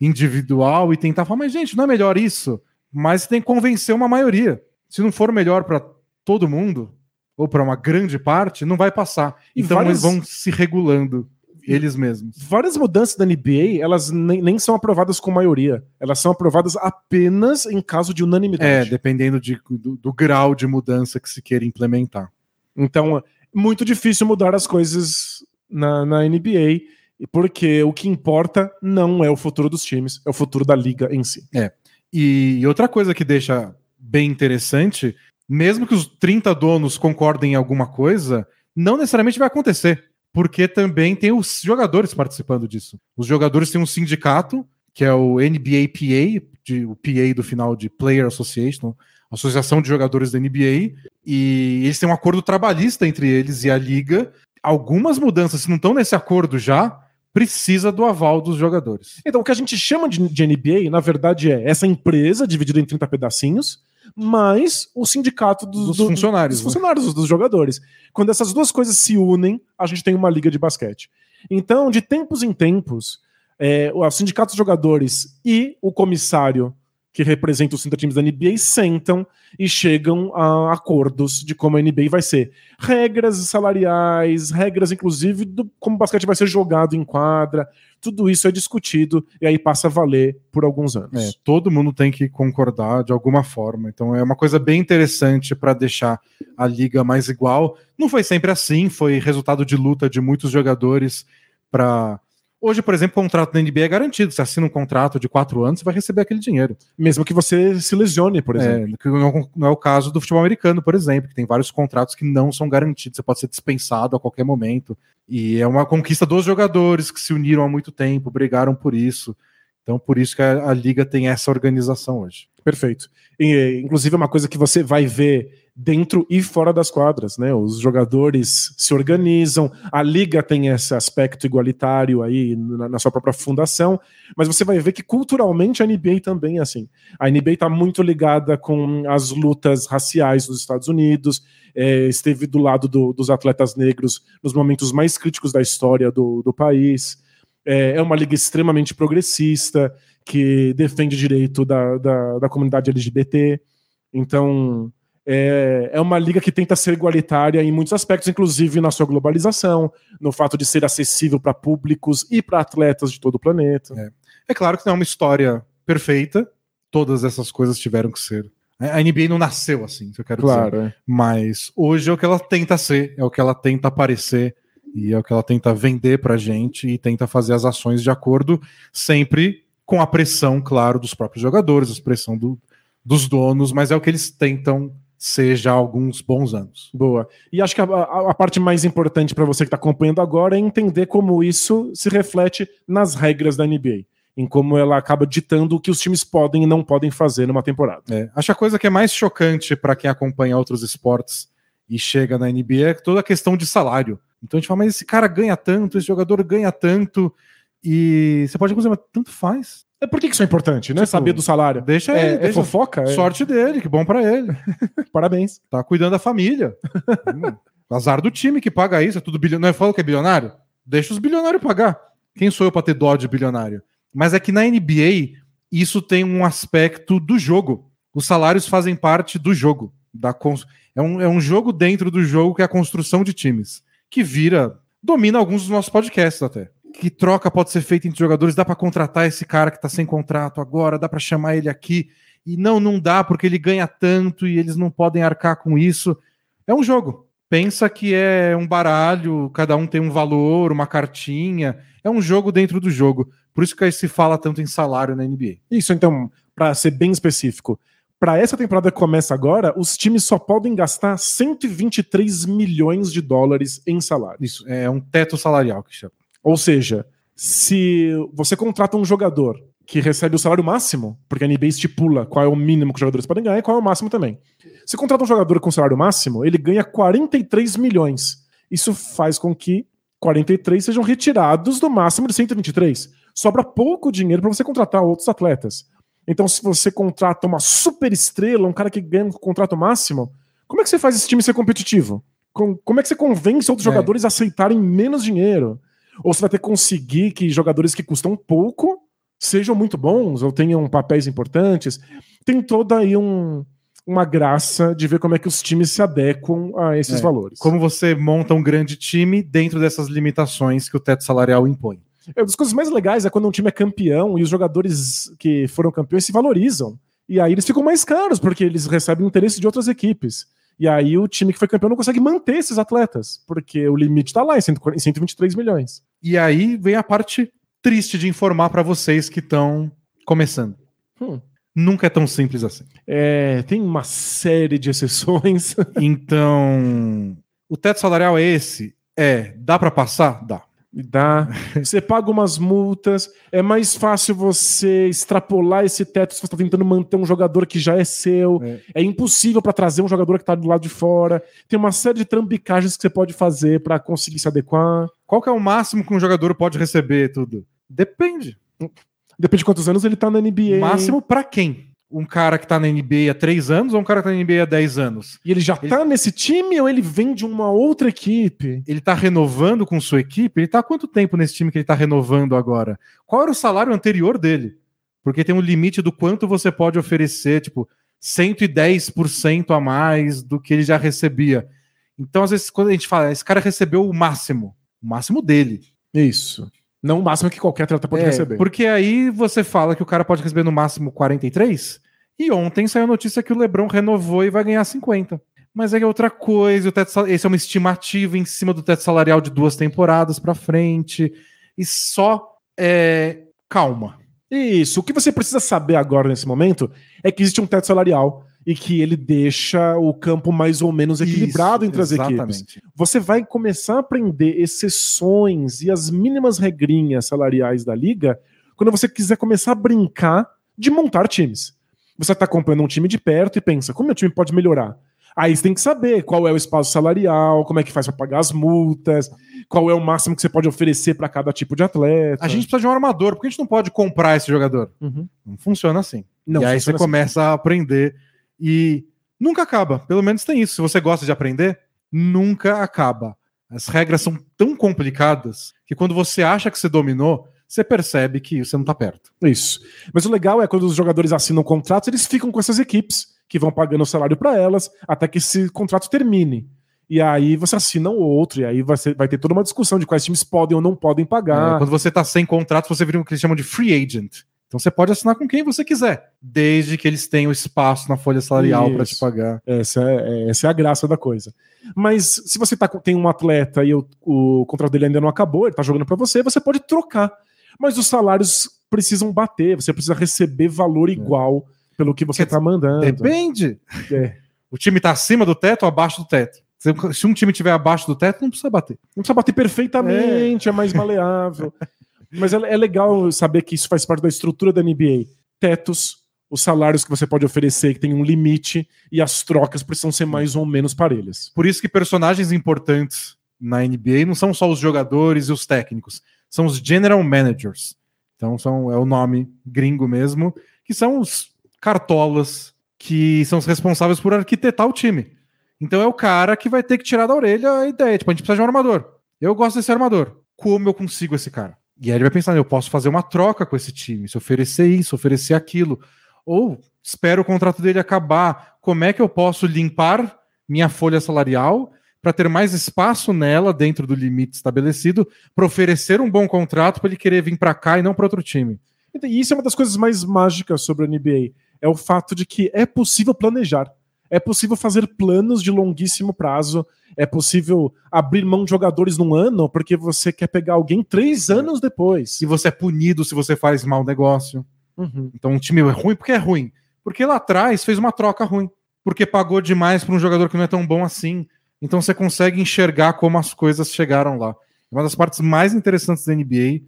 individual e tentar falar, mas gente, não é melhor isso? Mas tem que convencer uma maioria. Se não for melhor para todo mundo, ou para uma grande parte, não vai passar. E então várias... eles vão se regulando eles mesmos. Várias mudanças da NBA, elas nem, nem, são aprovadas com maioria. Elas são aprovadas apenas em caso de unanimidade. É, dependendo de, do, do grau de mudança que se queira implementar. Então, é muito difícil mudar as coisas na, na NBA, porque o que importa não é o futuro dos times, é o futuro da liga em si. É. E outra coisa que deixa bem interessante, mesmo que os 30 donos concordem em alguma coisa, não necessariamente vai acontecer, porque também tem os jogadores participando disso. Os jogadores têm um sindicato, que é o NBAPA, de, o PA do final de Player Association, Associação de Jogadores da NBA, e eles têm um acordo trabalhista entre eles e a liga. Algumas mudanças, se não estão nesse acordo já, precisa do aval dos jogadores. Então, o que a gente chama de, de NBA, na verdade, é essa empresa dividida em 30 pedacinhos, mais o sindicato dos, dos do, funcionários. Dos né? funcionários, dos jogadores. Quando essas duas coisas se unem, a gente tem uma liga de basquete. Então, de tempos em tempos, é, o sindicato dos jogadores e o comissário que representam os 30 times da NBA sentam e chegam a acordos de como a NBA vai ser. Regras salariais, regras inclusive do como o basquete vai ser jogado em quadra, tudo isso é discutido e aí passa a valer por alguns anos. É, todo mundo tem que concordar de alguma forma. Então é uma coisa bem interessante para deixar a liga mais igual. Não foi sempre assim, foi resultado de luta de muitos jogadores para Hoje, por exemplo, o contrato da NBA é garantido. Você assina um contrato de quatro anos, você vai receber aquele dinheiro. Mesmo que você se lesione, por exemplo. É, que não é o caso do futebol americano, por exemplo, que tem vários contratos que não são garantidos. Você pode ser dispensado a qualquer momento. E é uma conquista dos jogadores que se uniram há muito tempo, brigaram por isso. Então, por isso que a, a liga tem essa organização hoje. Perfeito. E, inclusive, é uma coisa que você vai ver dentro e fora das quadras, né? Os jogadores se organizam, a liga tem esse aspecto igualitário aí na, na sua própria fundação, mas você vai ver que culturalmente a NBA também é assim. A NBA está muito ligada com as lutas raciais nos Estados Unidos, é, esteve do lado do, dos atletas negros nos momentos mais críticos da história do, do país. É, é uma liga extremamente progressista, que defende o direito da, da, da comunidade LGBT. Então, é, é uma liga que tenta ser igualitária em muitos aspectos, inclusive na sua globalização, no fato de ser acessível para públicos e para atletas de todo o planeta. É. é. claro que não é uma história perfeita, todas essas coisas tiveram que ser. A NBA não nasceu assim, que eu quero claro, dizer. É. Mas hoje é o que ela tenta ser, é o que ela tenta aparecer e é o que ela tenta vender pra gente e tenta fazer as ações de acordo sempre com a pressão, claro, dos próprios jogadores, a pressão do, dos donos, mas é o que eles tentam há alguns bons anos. Boa. E acho que a, a, a parte mais importante para você que está acompanhando agora é entender como isso se reflete nas regras da NBA. Em como ela acaba ditando o que os times podem e não podem fazer numa temporada. É, acho a coisa que é mais chocante para quem acompanha outros esportes e chega na NBA é toda a questão de salário. Então a gente fala, mas esse cara ganha tanto, esse jogador ganha tanto, e você pode dizer, mas tanto faz. É, por que isso é importante, né? Tipo, Saber do salário. Deixa é, ele. É deixa... fofoca? É. Sorte dele, que bom para ele. Parabéns. Tá cuidando da família. hum, azar do time que paga isso, é tudo bilionário. Não é falando que é bilionário? Deixa os bilionários pagar. Quem sou eu para ter dó de bilionário? Mas é que na NBA isso tem um aspecto do jogo. Os salários fazem parte do jogo. Da cons... é, um, é um jogo dentro do jogo que é a construção de times. Que vira. Domina alguns dos nossos podcasts até que troca pode ser feita entre jogadores, dá para contratar esse cara que está sem contrato agora, dá para chamar ele aqui. E não, não dá porque ele ganha tanto e eles não podem arcar com isso. É um jogo. Pensa que é um baralho, cada um tem um valor, uma cartinha. É um jogo dentro do jogo. Por isso que aí se fala tanto em salário na NBA. Isso, então, para ser bem específico, para essa temporada que começa agora, os times só podem gastar 123 milhões de dólares em salário. Isso, é um teto salarial que chama. Ou seja, se você contrata um jogador que recebe o salário máximo, porque a NBA estipula qual é o mínimo que os jogadores podem ganhar e qual é o máximo também. Se contrata um jogador com salário máximo, ele ganha 43 milhões. Isso faz com que 43 sejam retirados do máximo de 123. Sobra pouco dinheiro para você contratar outros atletas. Então, se você contrata uma super estrela, um cara que ganha um contrato máximo, como é que você faz esse time ser competitivo? Como é que você convence outros é. jogadores a aceitarem menos dinheiro? Ou você vai ter que conseguir que jogadores que custam pouco sejam muito bons ou tenham papéis importantes. Tem toda aí um, uma graça de ver como é que os times se adequam a esses é, valores. Como você monta um grande time dentro dessas limitações que o teto salarial impõe. É, uma das coisas mais legais é quando um time é campeão e os jogadores que foram campeões se valorizam. E aí eles ficam mais caros, porque eles recebem interesse de outras equipes. E aí o time que foi campeão não consegue manter esses atletas, porque o limite está lá em 123 milhões. E aí vem a parte triste de informar para vocês que estão começando. Hum. Nunca é tão simples assim. É, tem uma série de exceções. então, o teto salarial é esse? É, dá para passar? Dá dá. Você paga umas multas, é mais fácil você extrapolar esse teto se você está tentando manter um jogador que já é seu. É, é impossível para trazer um jogador que está do lado de fora. Tem uma série de trambicagens que você pode fazer para conseguir se adequar. Qual que é o máximo que um jogador pode receber tudo? Depende. Depende de quantos anos ele está na NBA. Máximo para quem? Um cara que tá na NBA há três anos ou um cara que tá na NBA há 10 anos? E ele já ele... tá nesse time ou ele vem de uma outra equipe? Ele tá renovando com sua equipe? Ele tá há quanto tempo nesse time que ele tá renovando agora? Qual era o salário anterior dele? Porque tem um limite do quanto você pode oferecer, tipo, 110% a mais do que ele já recebia. Então, às vezes, quando a gente fala, esse cara recebeu o máximo, o máximo dele. Isso. Não o máximo que qualquer atleta pode é, receber. Porque aí você fala que o cara pode receber no máximo 43, e ontem saiu a notícia que o Lebron renovou e vai ganhar 50. Mas é outra coisa, o teto, esse é uma estimativa em cima do teto salarial de duas temporadas para frente. E só é, calma. Isso. O que você precisa saber agora nesse momento é que existe um teto salarial e que ele deixa o campo mais ou menos equilibrado Isso, entre as exatamente. equipes. Você vai começar a aprender exceções e as mínimas regrinhas salariais da liga quando você quiser começar a brincar de montar times. Você está acompanhando um time de perto e pensa, como meu time pode melhorar? Aí você tem que saber qual é o espaço salarial, como é que faz para pagar as multas, qual é o máximo que você pode oferecer para cada tipo de atleta. A gente precisa de um armador, porque a gente não pode comprar esse jogador. Uhum. Não funciona assim. Não e aí você assim. começa a aprender e nunca acaba. Pelo menos tem isso. Se você gosta de aprender, nunca acaba. As regras são tão complicadas que quando você acha que você dominou, você percebe que você não tá perto. Isso. Mas o legal é quando os jogadores assinam contratos, eles ficam com essas equipes que vão pagando o salário para elas até que esse contrato termine. E aí você assina o outro, e aí vai, ser- vai ter toda uma discussão de quais times podem ou não podem É, pagar. quando você tá sem contrato, você vira o que eles chamam de free agent. Então você pode assinar com quem você quiser, desde que eles tenham espaço na folha salarial para te pagar. Essa é, essa é a graça da coisa. Mas se você tá, tem um atleta e o, o contrato dele ainda não acabou, ele tá jogando para você, você pode trocar. Mas os salários precisam bater, você precisa receber valor igual pelo que você É. Quer tá mandando. Depende. É. O time tá acima do teto ou abaixo do teto? Se- um time tiver abaixo do teto, não precisa bater. Não precisa bater perfeitamente, é, mais maleável. Mas é, é legal saber que isso faz parte da estrutura da NBA. Tetos, os salários que você pode oferecer, que tem um limite, e as trocas precisam ser mais ou menos parelhas. Por isso que personagens importantes na NBA não são só os jogadores e os técnicos, são os general managers. Então são, é o nome gringo mesmo, que são os cartolas que são os responsáveis por arquitetar o time. Então é o cara que vai ter que tirar da orelha a ideia. Tipo, a gente precisa de um armador. Eu gosto desse armador. Como eu consigo esse cara? E aí ele vai pensar, eu posso fazer uma troca com esse time, se oferecer isso, oferecer aquilo. Ou espero o contrato dele acabar. Como é que eu posso limpar minha folha salarial para ter mais espaço nela dentro do limite estabelecido, para oferecer um bom contrato para ele querer vir para cá e não para outro time. E isso é uma das coisas mais mágicas sobre a NBA. É o fato de que é possível planejar. É possível fazer planos de longuíssimo prazo. É possível abrir mão de jogadores num ano porque você quer pegar alguém três anos depois. Se você é punido se você faz mau negócio. Uhum. Então um time é ruim porque é ruim. Porque lá atrás fez uma troca ruim. Porque pagou demais para um jogador que não é tão bom assim. Então você consegue enxergar como as coisas chegaram lá. Uma das partes mais interessantes da NBA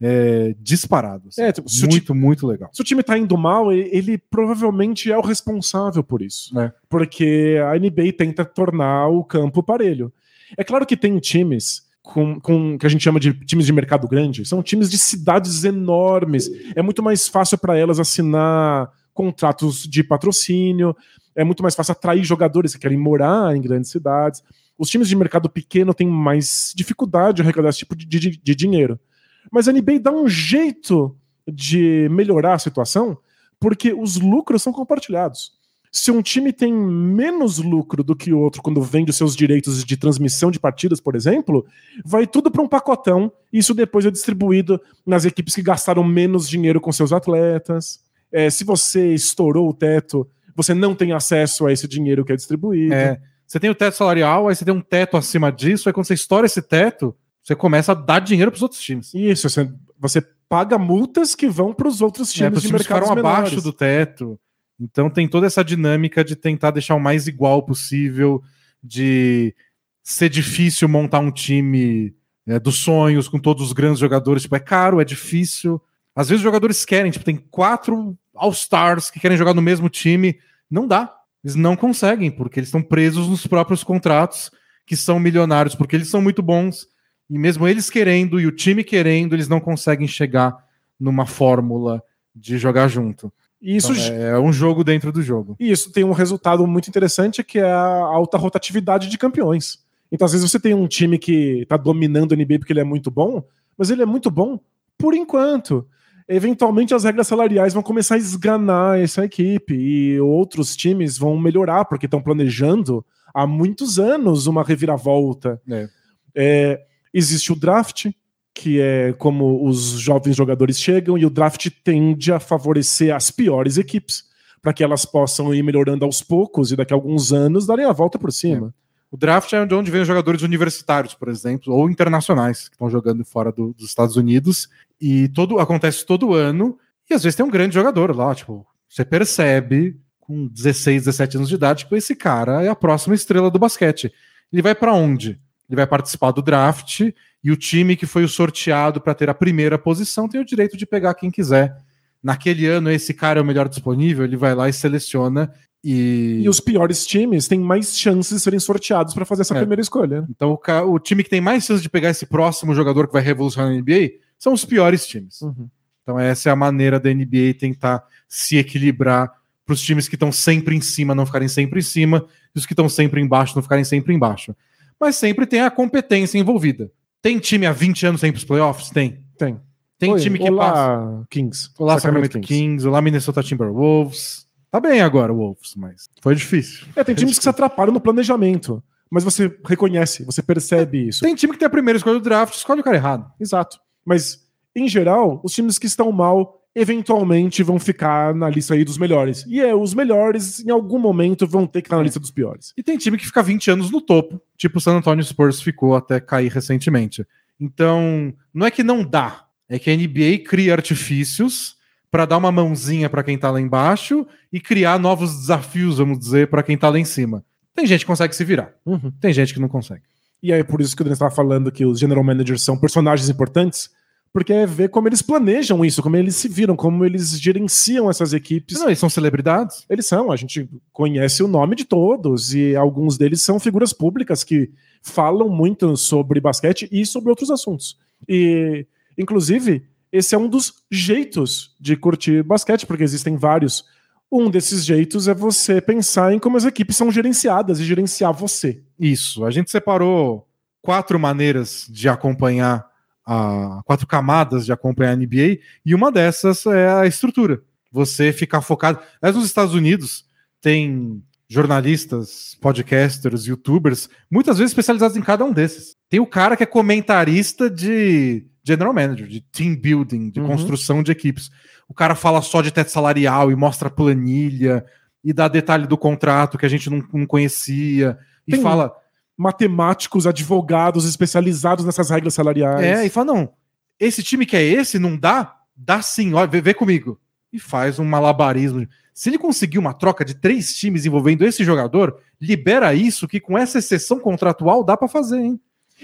é disparado. assim. É, tipo, muito, muito legal. Se o time tá indo mal, ele provavelmente é o responsável por isso. É. Porque a NBA tenta tornar o campo parelho. É claro que tem times com, com que a gente chama de times de mercado grande, são times de cidades enormes. É muito mais fácil para elas assinar contratos de patrocínio, é muito mais fácil atrair jogadores que querem morar em grandes cidades. Os times de mercado pequeno têm mais dificuldade de arrecadar esse tipo de, de- de dinheiro. Mas a NBA dá um jeito de melhorar a situação porque os lucros são compartilhados. Se um time tem menos lucro do que o outro quando vende os seus direitos de transmissão de partidas, por exemplo, vai tudo para um pacotão e isso depois é distribuído nas equipes que gastaram menos dinheiro com seus atletas. É, se você estourou o teto, você não tem acesso a esse dinheiro que é distribuído. É, você tem o teto salarial, aí você tem um teto acima disso, aí quando você estoura esse teto, você começa a dar dinheiro para os outros times. Isso, você, você paga multas que vão para os outros É, times pros de times que mercados ficaram abaixo menores. do teto. Então tem toda essa dinâmica de tentar deixar o mais igual possível, de ser difícil montar um time né, dos sonhos com todos os grandes jogadores. Tipo, é caro, é difícil. Às vezes os jogadores querem, tipo, tem quatro All-Stars que querem jogar no mesmo time. Não dá. Eles não conseguem, porque eles estão presos nos próprios contratos, que são milionários, porque eles são muito bons. E mesmo eles querendo e o time querendo, eles não conseguem chegar numa fórmula de jogar junto. Isso, Então, é, é um jogo dentro do jogo. e isso tem um resultado muito interessante que é a alta rotatividade de campeões. Então, às vezes, você tem um time que tá dominando o NBA porque ele é muito bom, mas ele é muito bom por enquanto. Eventualmente, as regras salariais vão começar a esganar essa equipe e outros times vão melhorar porque estão planejando há muitos anos uma reviravolta. É. É, existe o draft, que é como os jovens jogadores chegam, e o draft tende a favorecer as piores equipes, para que elas possam ir melhorando aos poucos e daqui a alguns anos darem a volta por cima. O draft é de onde vem os jogadores universitários, por exemplo, ou internacionais, que estão jogando fora do- dos Estados Unidos. E todo acontece todo ano. E às vezes tem um grande jogador lá, tipo, você percebe com 16, 17 anos de idade que esse cara é a próxima estrela do basquete. Ele vai para onde? Ele vai participar do draft e o time que foi o sorteado para ter a primeira posição tem o direito de pegar quem quiser. Naquele ano, esse cara é o melhor disponível, ele vai lá e seleciona E, E os piores times têm mais chances de serem sorteados para fazer essa É. primeira escolha. então o, o time que tem mais chance de pegar esse próximo jogador que vai revolucionar a NBA são os piores times. Uhum. Então essa é a maneira da NBA tentar se equilibrar para os times que estão sempre em cima não ficarem sempre em cima e os que estão sempre embaixo não ficarem sempre embaixo. Mas sempre tem a competência envolvida. Tem time há 20 anos sem para os playoffs? Tem. Tem. Tem Oi, time que olá, passa. Kings. Olá, Sacramento Kings. olá, Minnesota Timberwolves. Tá bem agora, Wolves, mas foi difícil. É, tem times que se atrapalham no planejamento. Mas você reconhece, você percebe isso. Tem time que tem a primeira escolha do draft, escolhe o cara errado. Exato. Mas, em geral, os times que estão mal eventualmente vão ficar na lista aí dos melhores. E é, os melhores, em algum momento, vão ter que estar na lista dos piores. E tem time que fica 20 anos no topo, tipo o San Antonio Spurs ficou até cair recentemente. Então, não é que não dá, é que a NBA cria artifícios para dar uma mãozinha para quem tá lá embaixo e criar novos desafios, vamos dizer, para quem tá lá em cima. Tem gente que consegue se virar, Uhum. tem gente que não consegue. E aí, por isso que o Denis estava falando que os general managers são personagens importantes, porque é ver como eles planejam isso, como eles se viram, como eles gerenciam essas equipes. Não, eles são celebridades. Eles são, a gente conhece o nome de todos, e alguns deles são figuras públicas que falam muito sobre basquete e sobre outros assuntos. E, inclusive, esse é um dos jeitos de curtir basquete, porque existem vários. Um desses jeitos é você pensar em como as equipes são gerenciadas e gerenciar você. Isso. A gente separou quatro maneiras de acompanhar a quatro camadas de acompanhar a NBA e uma dessas é a estrutura. Você ficar focado. Mas nos Estados Unidos tem jornalistas, podcasters, youtubers, muitas vezes especializados em cada um desses. Tem o cara que é comentarista de general manager, de team building, de Uhum. construção de equipes. O cara fala só de teto salarial e mostra planilha e dá detalhe do contrato que a gente não, não conhecia e Tem fala Matemáticos, advogados especializados nessas regras salariais. É, e fala, não, esse time que é esse, não dá? Dá sim, ó, vê, vê comigo. E faz um malabarismo. Se ele conseguir uma troca de três times envolvendo esse jogador, libera isso que com essa exceção contratual dá pra fazer, hein?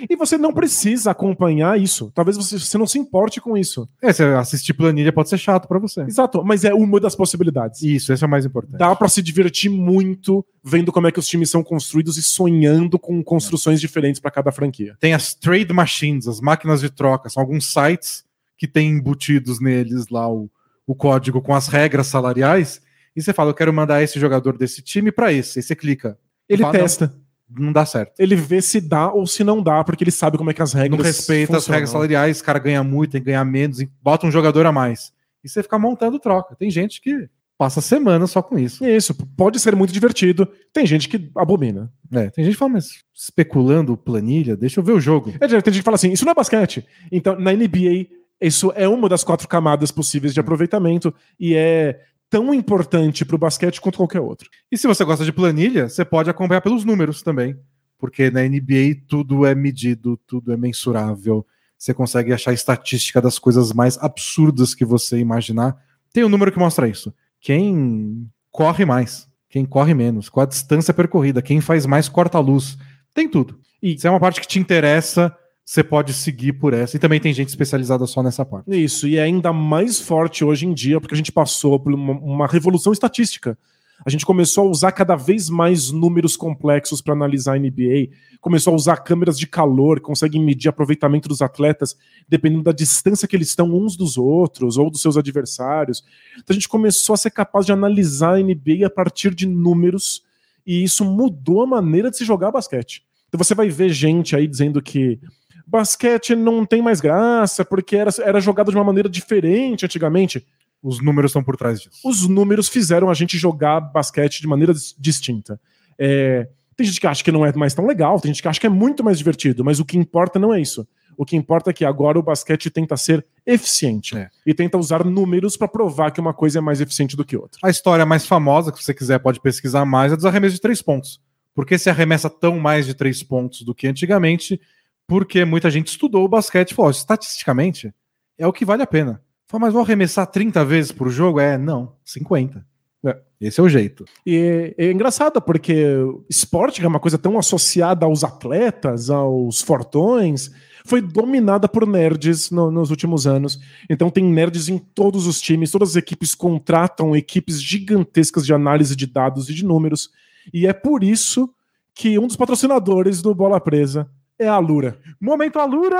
E você não precisa acompanhar isso. Talvez você, você não se importe com isso. É, se assistir planilha pode ser chato pra você. Exato, mas é uma das possibilidades. Isso, esse é o mais importante. Dá pra se divertir muito vendo como é que os times são construídos e sonhando com construções diferentes pra cada franquia. Tem as trade machines, as máquinas de troca, são alguns sites que têm embutidos neles lá o, o código com as regras salariais. E você fala, eu quero mandar esse jogador desse time pra esse. Aí você clica. Ele Fala, testa, Não dá certo. ele vê se dá ou se não dá, porque ele sabe como é que as regras não respeita as funcionam. regras salariais, o cara ganha muito, tem que ganhar menos, e bota um jogador a mais. E você fica montando troca. Tem gente que passa semana só com isso. Isso, pode ser muito divertido. Tem gente que abomina. É, tem gente que fala, mas especulando planilha, deixa eu ver o jogo. É, tem gente que fala assim, isso não é basquete. Então, na NBA, isso é uma das quatro camadas possíveis de aproveitamento e é tão importante pro basquete quanto qualquer outro. E se você gosta de planilha, você pode acompanhar pelos números também. Porque na NBA tudo é medido, tudo é mensurável. Você consegue achar estatística das coisas mais absurdas que você imaginar. Tem um número que mostra isso. Quem corre mais, quem corre menos, qual a distância percorrida, quem faz mais corta-luz. Tem tudo. E se é uma parte que te interessa, você pode seguir por essa. E também tem gente especializada só nessa parte. Isso, e é ainda mais forte hoje em dia, porque a gente passou por uma, uma revolução estatística. A gente começou a usar cada vez mais números complexos para analisar a NBA, começou a usar câmeras de calor, conseguem medir aproveitamento dos atletas, dependendo da distância que eles estão uns dos outros ou dos seus adversários. Então a gente começou a ser capaz de analisar a NBA a partir de números, e isso mudou a maneira de se jogar basquete. Então você vai ver gente aí dizendo que basquete não tem mais graça, porque era, era jogado de uma maneira diferente antigamente. Os números estão por trás disso. Os números fizeram a gente jogar basquete de maneira dis- distinta. É, tem gente que acha que não é mais tão legal, tem gente que acha que é muito mais divertido, mas o que importa não é isso. O que importa é que agora o basquete tenta ser eficiente É. e tenta usar números para provar que uma coisa é mais eficiente do que outra. A história mais famosa, que se você quiser pode pesquisar mais, é dos arremessos de três pontos. Por que se arremessa tão mais de três pontos do que antigamente? Porque muita gente estudou o basquete e falou: estatisticamente, é o que vale a pena. Fala, mas vou arremessar 30 vezes por jogo? É, não, 50. É. Esse é o jeito. E é engraçado porque esporte que é uma coisa tão associada aos atletas, aos fortões, foi dominada por nerds no- nos últimos anos. Então tem nerds em todos os times, todas as equipes contratam equipes gigantescas de análise de dados e de números. E é por isso que um dos patrocinadores do Bola Presa é a Alura. Momento Alura.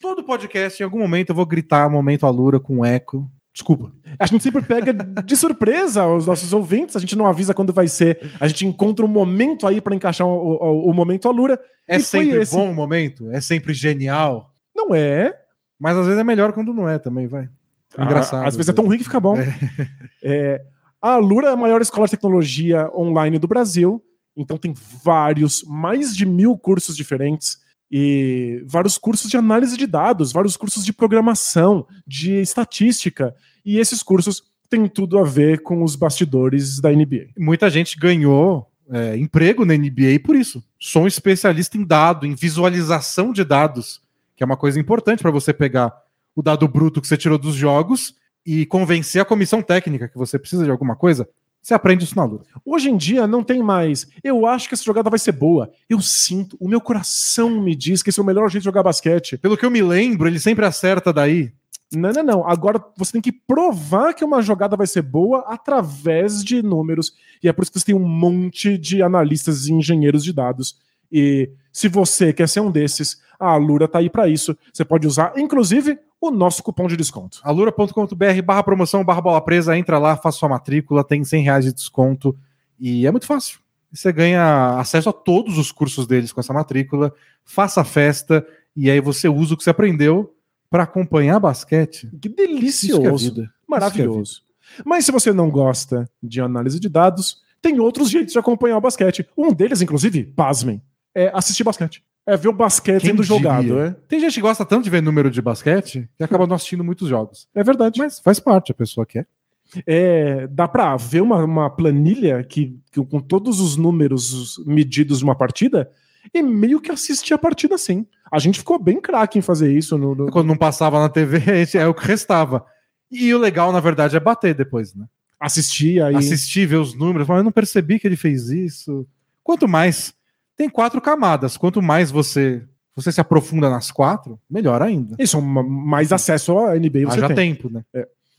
Todo podcast, em algum momento, eu vou gritar Momento Alura com eco. Desculpa. A gente sempre pega de surpresa os nossos ouvintes, a gente não avisa quando vai ser, a gente encontra um momento aí para encaixar o, o- o momento Alura. É E sempre bom o momento? É sempre genial? Não é. Mas às vezes é melhor quando não é também, vai. É engraçado. Ah, Às vezes é tão ruim que fica bom. É, a Alura é a maior escola de tecnologia online do Brasil, então tem vários, mais de mil cursos diferentes e vários cursos de análise de dados, vários cursos de programação, de estatística, e esses cursos têm tudo a ver com os bastidores da NBA. Muita gente ganhou é, emprego na NBA por isso. Sou um especialista em dado, em visualização de dados, que é uma coisa importante para você pegar o dado bruto que você tirou dos jogos e convencer a comissão técnica que você precisa de alguma coisa. Você aprende isso na Lura. Hoje em dia não tem mais. Eu acho que essa jogada vai ser boa. Eu sinto, o meu coração me diz que esse é o melhor jeito de jogar basquete. Pelo que eu me lembro, ele sempre acerta daí. Não, não, não. Agora você tem que provar que uma jogada vai ser boa através de números. E é por isso que você tem um monte de analistas e engenheiros de dados. E se você quer ser um desses, a Alura tá aí para isso. Você pode usar, inclusive, o nosso cupom de desconto. alura.com.br barra promoção, barra bola presa, entra lá, faça sua matrícula, tem 100 reais de desconto e é muito fácil. Você ganha acesso a todos os cursos deles com essa matrícula, faça a festa e aí você usa o que você aprendeu para acompanhar basquete. Que Isso que é delicioso. vida. Maravilhoso. Mas se você não gosta de análise de dados, tem outros jeitos de acompanhar o basquete. Um deles, inclusive, pasmem, é assistir basquete. É ver o basquete Quem sendo jogado. diria? É, Tem gente que gosta tanto de ver número de basquete que acaba não assistindo muitos jogos. é verdade. Mas faz parte, a pessoa quer. É, dá pra ver uma, uma planilha que, que com todos os números medidos de uma partida e meio que assistir a partida assim. A gente ficou bem craque em fazer isso. No, no- Quando não passava na TV, esse é o que restava. E o legal, na verdade, é bater depois, né? assistir aí. assistir, ver os números, mas eu não percebi que ele fez isso. Quanto mais. Tem quatro camadas. Quanto mais você você se aprofunda nas quatro, melhor ainda. Isso, uma- mais acesso à NBA você Haja tem. tempo, né?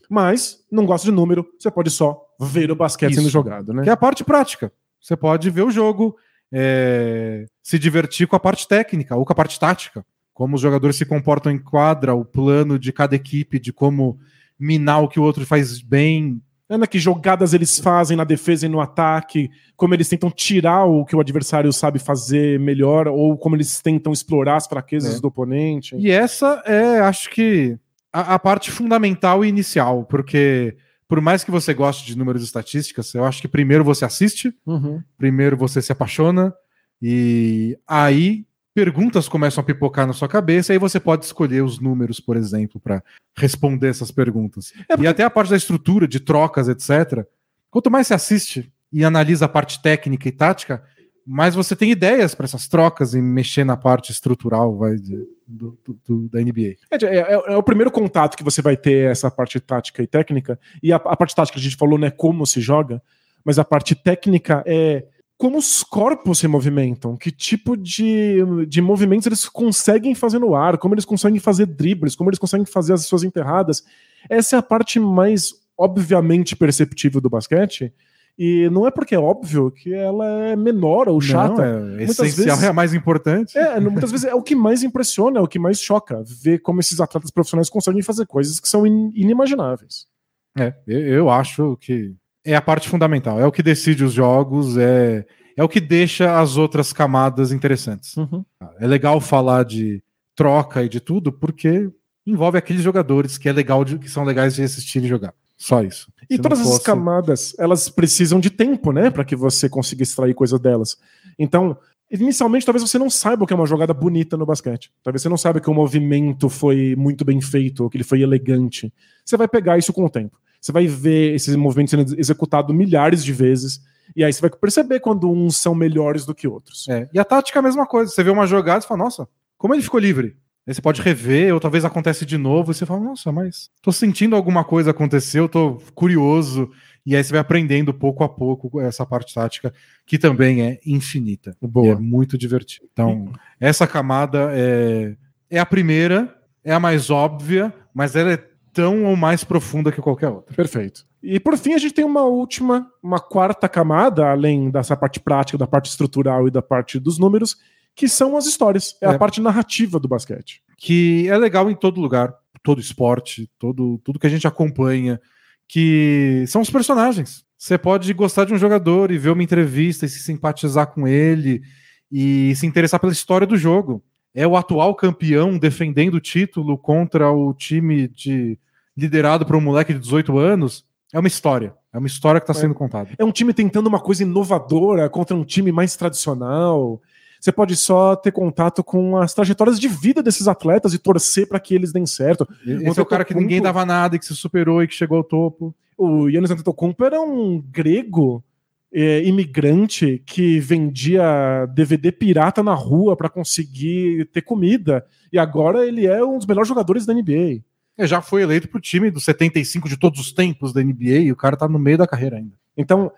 Mas não gosta de número, você pode só ver o basquete Isso. sendo jogado, né? Que é a parte prática. Você pode ver o jogo, é, se divertir com a parte técnica ou com a parte tática. Como os jogadores se comportam em quadra, o plano de cada equipe, de como minar o que o outro faz bem, Ana, que jogadas eles fazem na defesa e no ataque, como eles tentam tirar o que o adversário sabe fazer melhor, ou como eles tentam explorar as fraquezas É. do oponente. E essa é, acho que, a, a parte fundamental e inicial, porque por mais que você goste de números e estatísticas, eu acho que primeiro você assiste, Uhum. primeiro você se apaixona, e aí perguntas começam a pipocar na sua cabeça, e aí você pode escolher os números, por exemplo, para responder essas perguntas. É porque- E até a parte da estrutura, de trocas, etc. Quanto mais você assiste e analisa a parte técnica e tática, mais você tem ideias para essas trocas e mexer na parte estrutural vai, de- do- do- da NBA. É, é- é o primeiro contato que você vai ter essa parte tática e técnica. E a, a parte tática a gente falou, né, como se joga, mas a parte técnica é como os corpos se movimentam, que tipo de, de movimentos eles conseguem fazer no ar, como eles conseguem fazer dribles, como eles conseguem fazer as suas enterradas. Essa é a parte mais obviamente perceptível do basquete. E não é porque é óbvio que ela é menor ou chata. Não, é Muitas essencial, vezes- é a mais importante. É, muitas vezes é o que mais impressiona, é o que mais choca, ver como esses atletas profissionais conseguem fazer coisas que são in- inimagináveis. É, eu acho que é a parte fundamental, é o que decide os jogos, é, é o que deixa as outras camadas interessantes. É legal falar de troca e de tudo, porque envolve aqueles jogadores que é legal de- que são legais de assistir e jogar. Só isso. E Se todas essas fosse- camadas, elas precisam de tempo, né, para que você consiga extrair coisa delas. Então, inicialmente, talvez você não saiba o que é uma jogada bonita no basquete. Talvez você não saiba que o movimento foi muito bem feito, ou que ele foi elegante. Você vai pegar isso com o tempo. Você vai ver esses movimentos sendo executados milhares de vezes, e aí você vai perceber quando uns são melhores do que outros. É, E a tática é a mesma coisa. Você vê uma jogada e fala, nossa, como ele ficou livre? Aí você pode rever, ou talvez acontece de novo, e você fala, nossa, mas tô sentindo alguma coisa acontecer, eu tô curioso. E aí você vai aprendendo pouco a pouco essa parte tática, que também é infinita. Boa. é muito divertido. Então, essa camada é, é a primeira, é a mais óbvia, mas ela é tão ou mais profunda que qualquer outra. Perfeito. E por fim, a gente tem uma última, uma quarta camada, além dessa parte prática, da parte estrutural e da parte dos números, que são as histórias. É, É. a parte narrativa do basquete. que é legal em todo lugar, todo esporte, todo tudo que a gente acompanha, que são os personagens. Você pode gostar de um jogador e ver uma entrevista e se simpatizar com ele e se interessar pela história do jogo. É o atual campeão defendendo o título contra o time de liderado por um moleque de 18 anos. É uma história. É uma história que está sendo contada. É um time tentando uma coisa inovadora contra um time mais tradicional. Você pode só ter contato com as trajetórias de vida desses atletas e torcer para que eles deem certo. Esse é o cara que ninguém dava nada e que se superou e que chegou ao topo. O Yannis Antetokounmpo era um grego é, imigrante que vendia DVD pirata na rua para conseguir ter comida. E agora ele é um dos melhores jogadores da NBA. É, já foi eleito pro time dos 75 de todos os tempos da NBA e o cara tá no meio da carreira ainda. Então,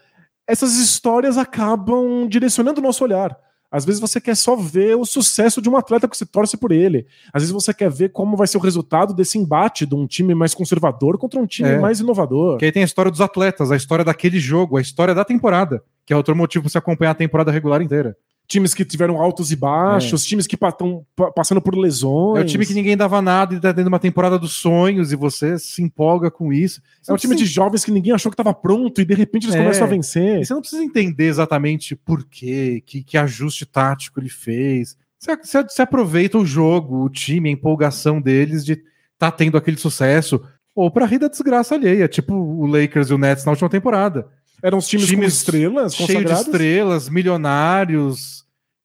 essas histórias acabam direcionando o nosso olhar. Às vezes você quer só ver o sucesso de um atleta que você torce por ele. Às vezes você quer ver como vai ser o resultado desse embate de um time mais conservador contra um time É. mais inovador. Que aí tem a história dos atletas, a história daquele jogo, a história da temporada, que é outro motivo pra você acompanhar a temporada regular inteira. Times que tiveram altos e baixos, times que estão passando por lesões. É o time que ninguém dava nada e tá tendo uma temporada dos sonhos e você se empolga com isso. Você É um time de precisa- jovens que ninguém achou que estava pronto e de repente eles É. começam a vencer. e você não precisa entender exatamente por quê, que, que ajuste tático ele fez. Você, você- você aproveita o jogo, o time, a empolgação deles de tá tendo aquele sucesso. Ou pra rir da desgraça alheia, tipo o Lakers e o Nets na última temporada. Eram os times, com Times estrelas cheio de estrelas, milionários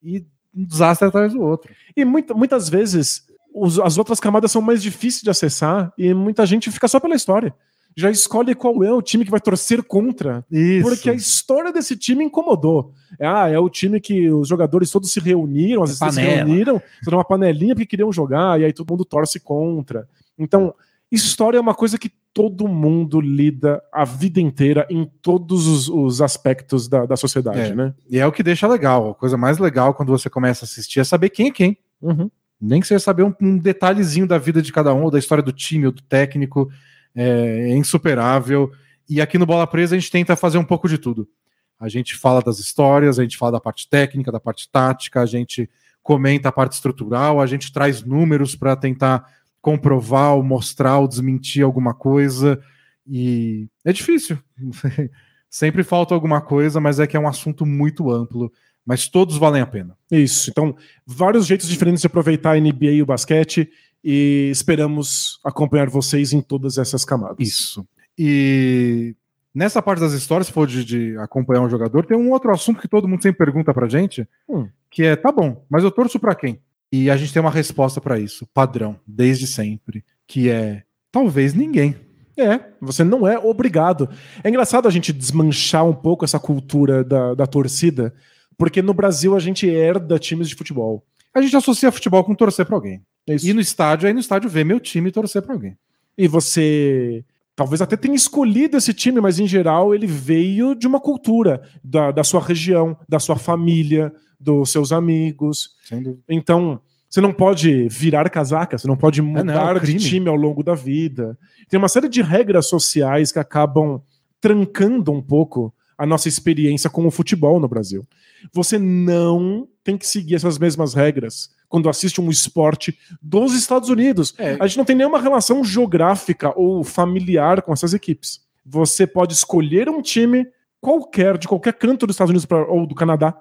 e um desastre atrás do outro. E muita- muitas vezes os- as outras camadas são mais difíceis de acessar e muita gente fica só pela história. Já escolhe qual é o time que vai torcer contra. Isso. Porque a história desse time incomodou. Ah, é o time que os jogadores todos se reuniram, as estrelas se reuniram, fizeram uma panelinha porque queriam jogar, e aí todo mundo torce contra. Então, história é uma coisa que todo mundo lida a vida inteira em todos os, os aspectos da, da sociedade, É. né? E é o que deixa legal. A coisa mais legal quando você começa a assistir é saber quem é quem. Uhum. Nem que seja saber um, um detalhezinho da vida de cada um, ou da história do time, ou do técnico. É, é insuperável. E aqui no Bola Presa a gente tenta fazer um pouco de tudo. A gente fala das histórias, a gente fala da parte técnica, da parte tática, a gente comenta a parte estrutural, a gente traz números para tentar comprovar, ou mostrar, ou desmentir alguma coisa. E é difícil. Sempre falta alguma coisa, mas é que é um assunto muito amplo. Mas todos valem a pena. Isso. Então, vários jeitos diferentes de aproveitar a NBA e o basquete e esperamos acompanhar vocês em todas essas camadas. Isso. E nessa parte das histórias, se for de, de acompanhar um jogador, tem um outro assunto que todo mundo sempre pergunta pra gente, Hum. que é, tá bom, mas eu torço pra quem? E a gente tem uma resposta pra isso, padrão, desde sempre, que é talvez ninguém. É, você não é obrigado. É engraçado a gente desmanchar um pouco essa cultura da, da torcida, porque no Brasil a gente herda times de futebol. A gente associa futebol com torcer pra alguém. É isso. E no estádio, aí no estádio ver meu time torcer pra alguém. E você talvez até tenha escolhido esse time, mas em geral ele veio de uma cultura, da, da sua região, da sua família, dos seus amigos. Então, você não pode virar casaca, você não pode mudar não, é de time ao longo da vida. Tem uma série de regras sociais que acabam trancando um pouco a nossa experiência com o futebol no Brasil. Você não tem que seguir essas mesmas regras quando assiste um esporte dos Estados Unidos. É. A gente não tem nenhuma relação geográfica ou familiar com essas equipes. Você pode escolher um time qualquer, de qualquer canto dos Estados Unidos pra- ou do Canadá,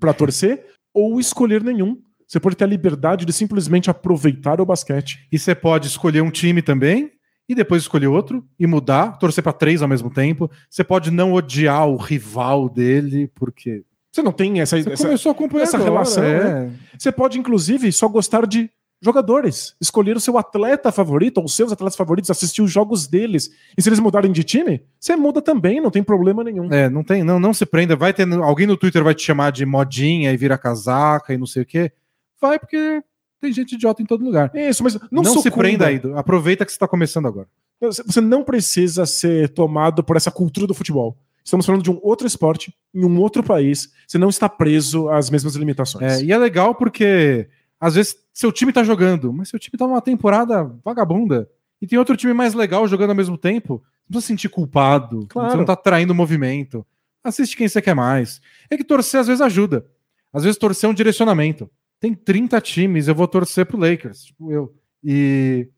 para torcer, ou escolher nenhum. Você pode ter a liberdade de simplesmente aproveitar o basquete. E você pode escolher um time também, e depois escolher outro, e mudar, torcer pra três ao mesmo tempo. Você pode não odiar o rival dele, porque Você não tem essa, você essa- começou a acompanhar essa relação, é. Você pode, inclusive, só gostar de jogadores. Escolher o seu atleta favorito ou os seus atletas favoritos, assistir os jogos deles. E se eles mudarem de time, você muda também, não tem problema nenhum. É, não tem, não, não se prenda. Vai ter alguém no Twitter vai te chamar de modinha e vira casaca e não sei o quê. Vai porque tem gente idiota em todo lugar. Isso, mas não, Não, se prenda aí. Aproveita que você está começando agora. Você não precisa ser tomado por essa cultura do futebol. Estamos falando de um outro esporte, em um outro país. Você não está preso às mesmas limitações. É, e é legal porque às vezes seu time tá jogando, mas seu time tá numa temporada vagabunda. E tem outro time mais legal jogando ao mesmo tempo. Não precisa se sentir culpado. Claro. Você não tá traindo o movimento. Assiste quem você quer mais. É que torcer às vezes ajuda. Às vezes torcer é um direcionamento. Tem 30 times, eu vou torcer pro Lakers, tipo eu. E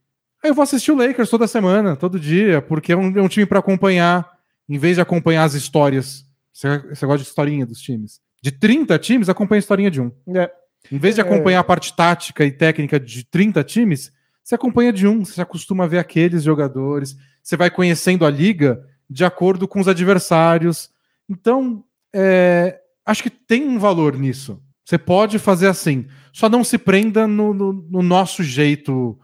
aí eu vou assistir o Lakers toda semana, todo dia, porque é um, é um time para acompanhar, em vez de acompanhar as histórias. Você, você gosta de historinha dos times. De 30 times, acompanha a historinha de um. É. Em vez de É. acompanhar a parte tática e técnica de 30 times, você acompanha de um, você se acostuma a ver aqueles jogadores, você vai conhecendo a liga de acordo com os adversários. Então, é, acho que tem um valor nisso. Você pode fazer assim, só não se prenda no, no- no nosso jeito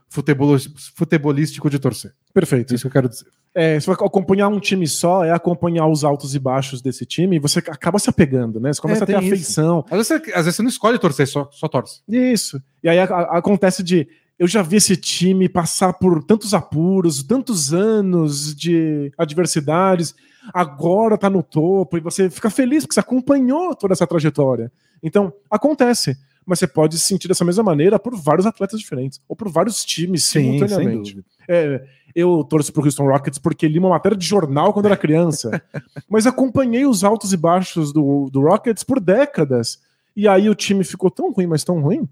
futebolístico de torcer. É Perfeito. isso que eu quero dizer. É, você vai acompanhar um time só, é acompanhar os altos e baixos desse time, e você acaba se apegando, né? Você começa É, a ter afeição. Às vezes, você, às vezes você não escolhe torcer, só, só torce. Isso. E aí a- a- acontece de. Eu já vi esse time passar por tantos apuros, tantos anos de adversidades, agora tá no topo, e você fica feliz porque você acompanhou toda essa trajetória. Então, acontece. Mas você pode se sentir dessa mesma maneira por vários atletas diferentes, ou por vários times simultaneamente. É, eu torço pro Houston Rockets porque li uma matéria de jornal quando era criança. mas acompanhei os altos e baixos do, do Rockets por décadas. E aí o time ficou tão ruim, mas tão ruim.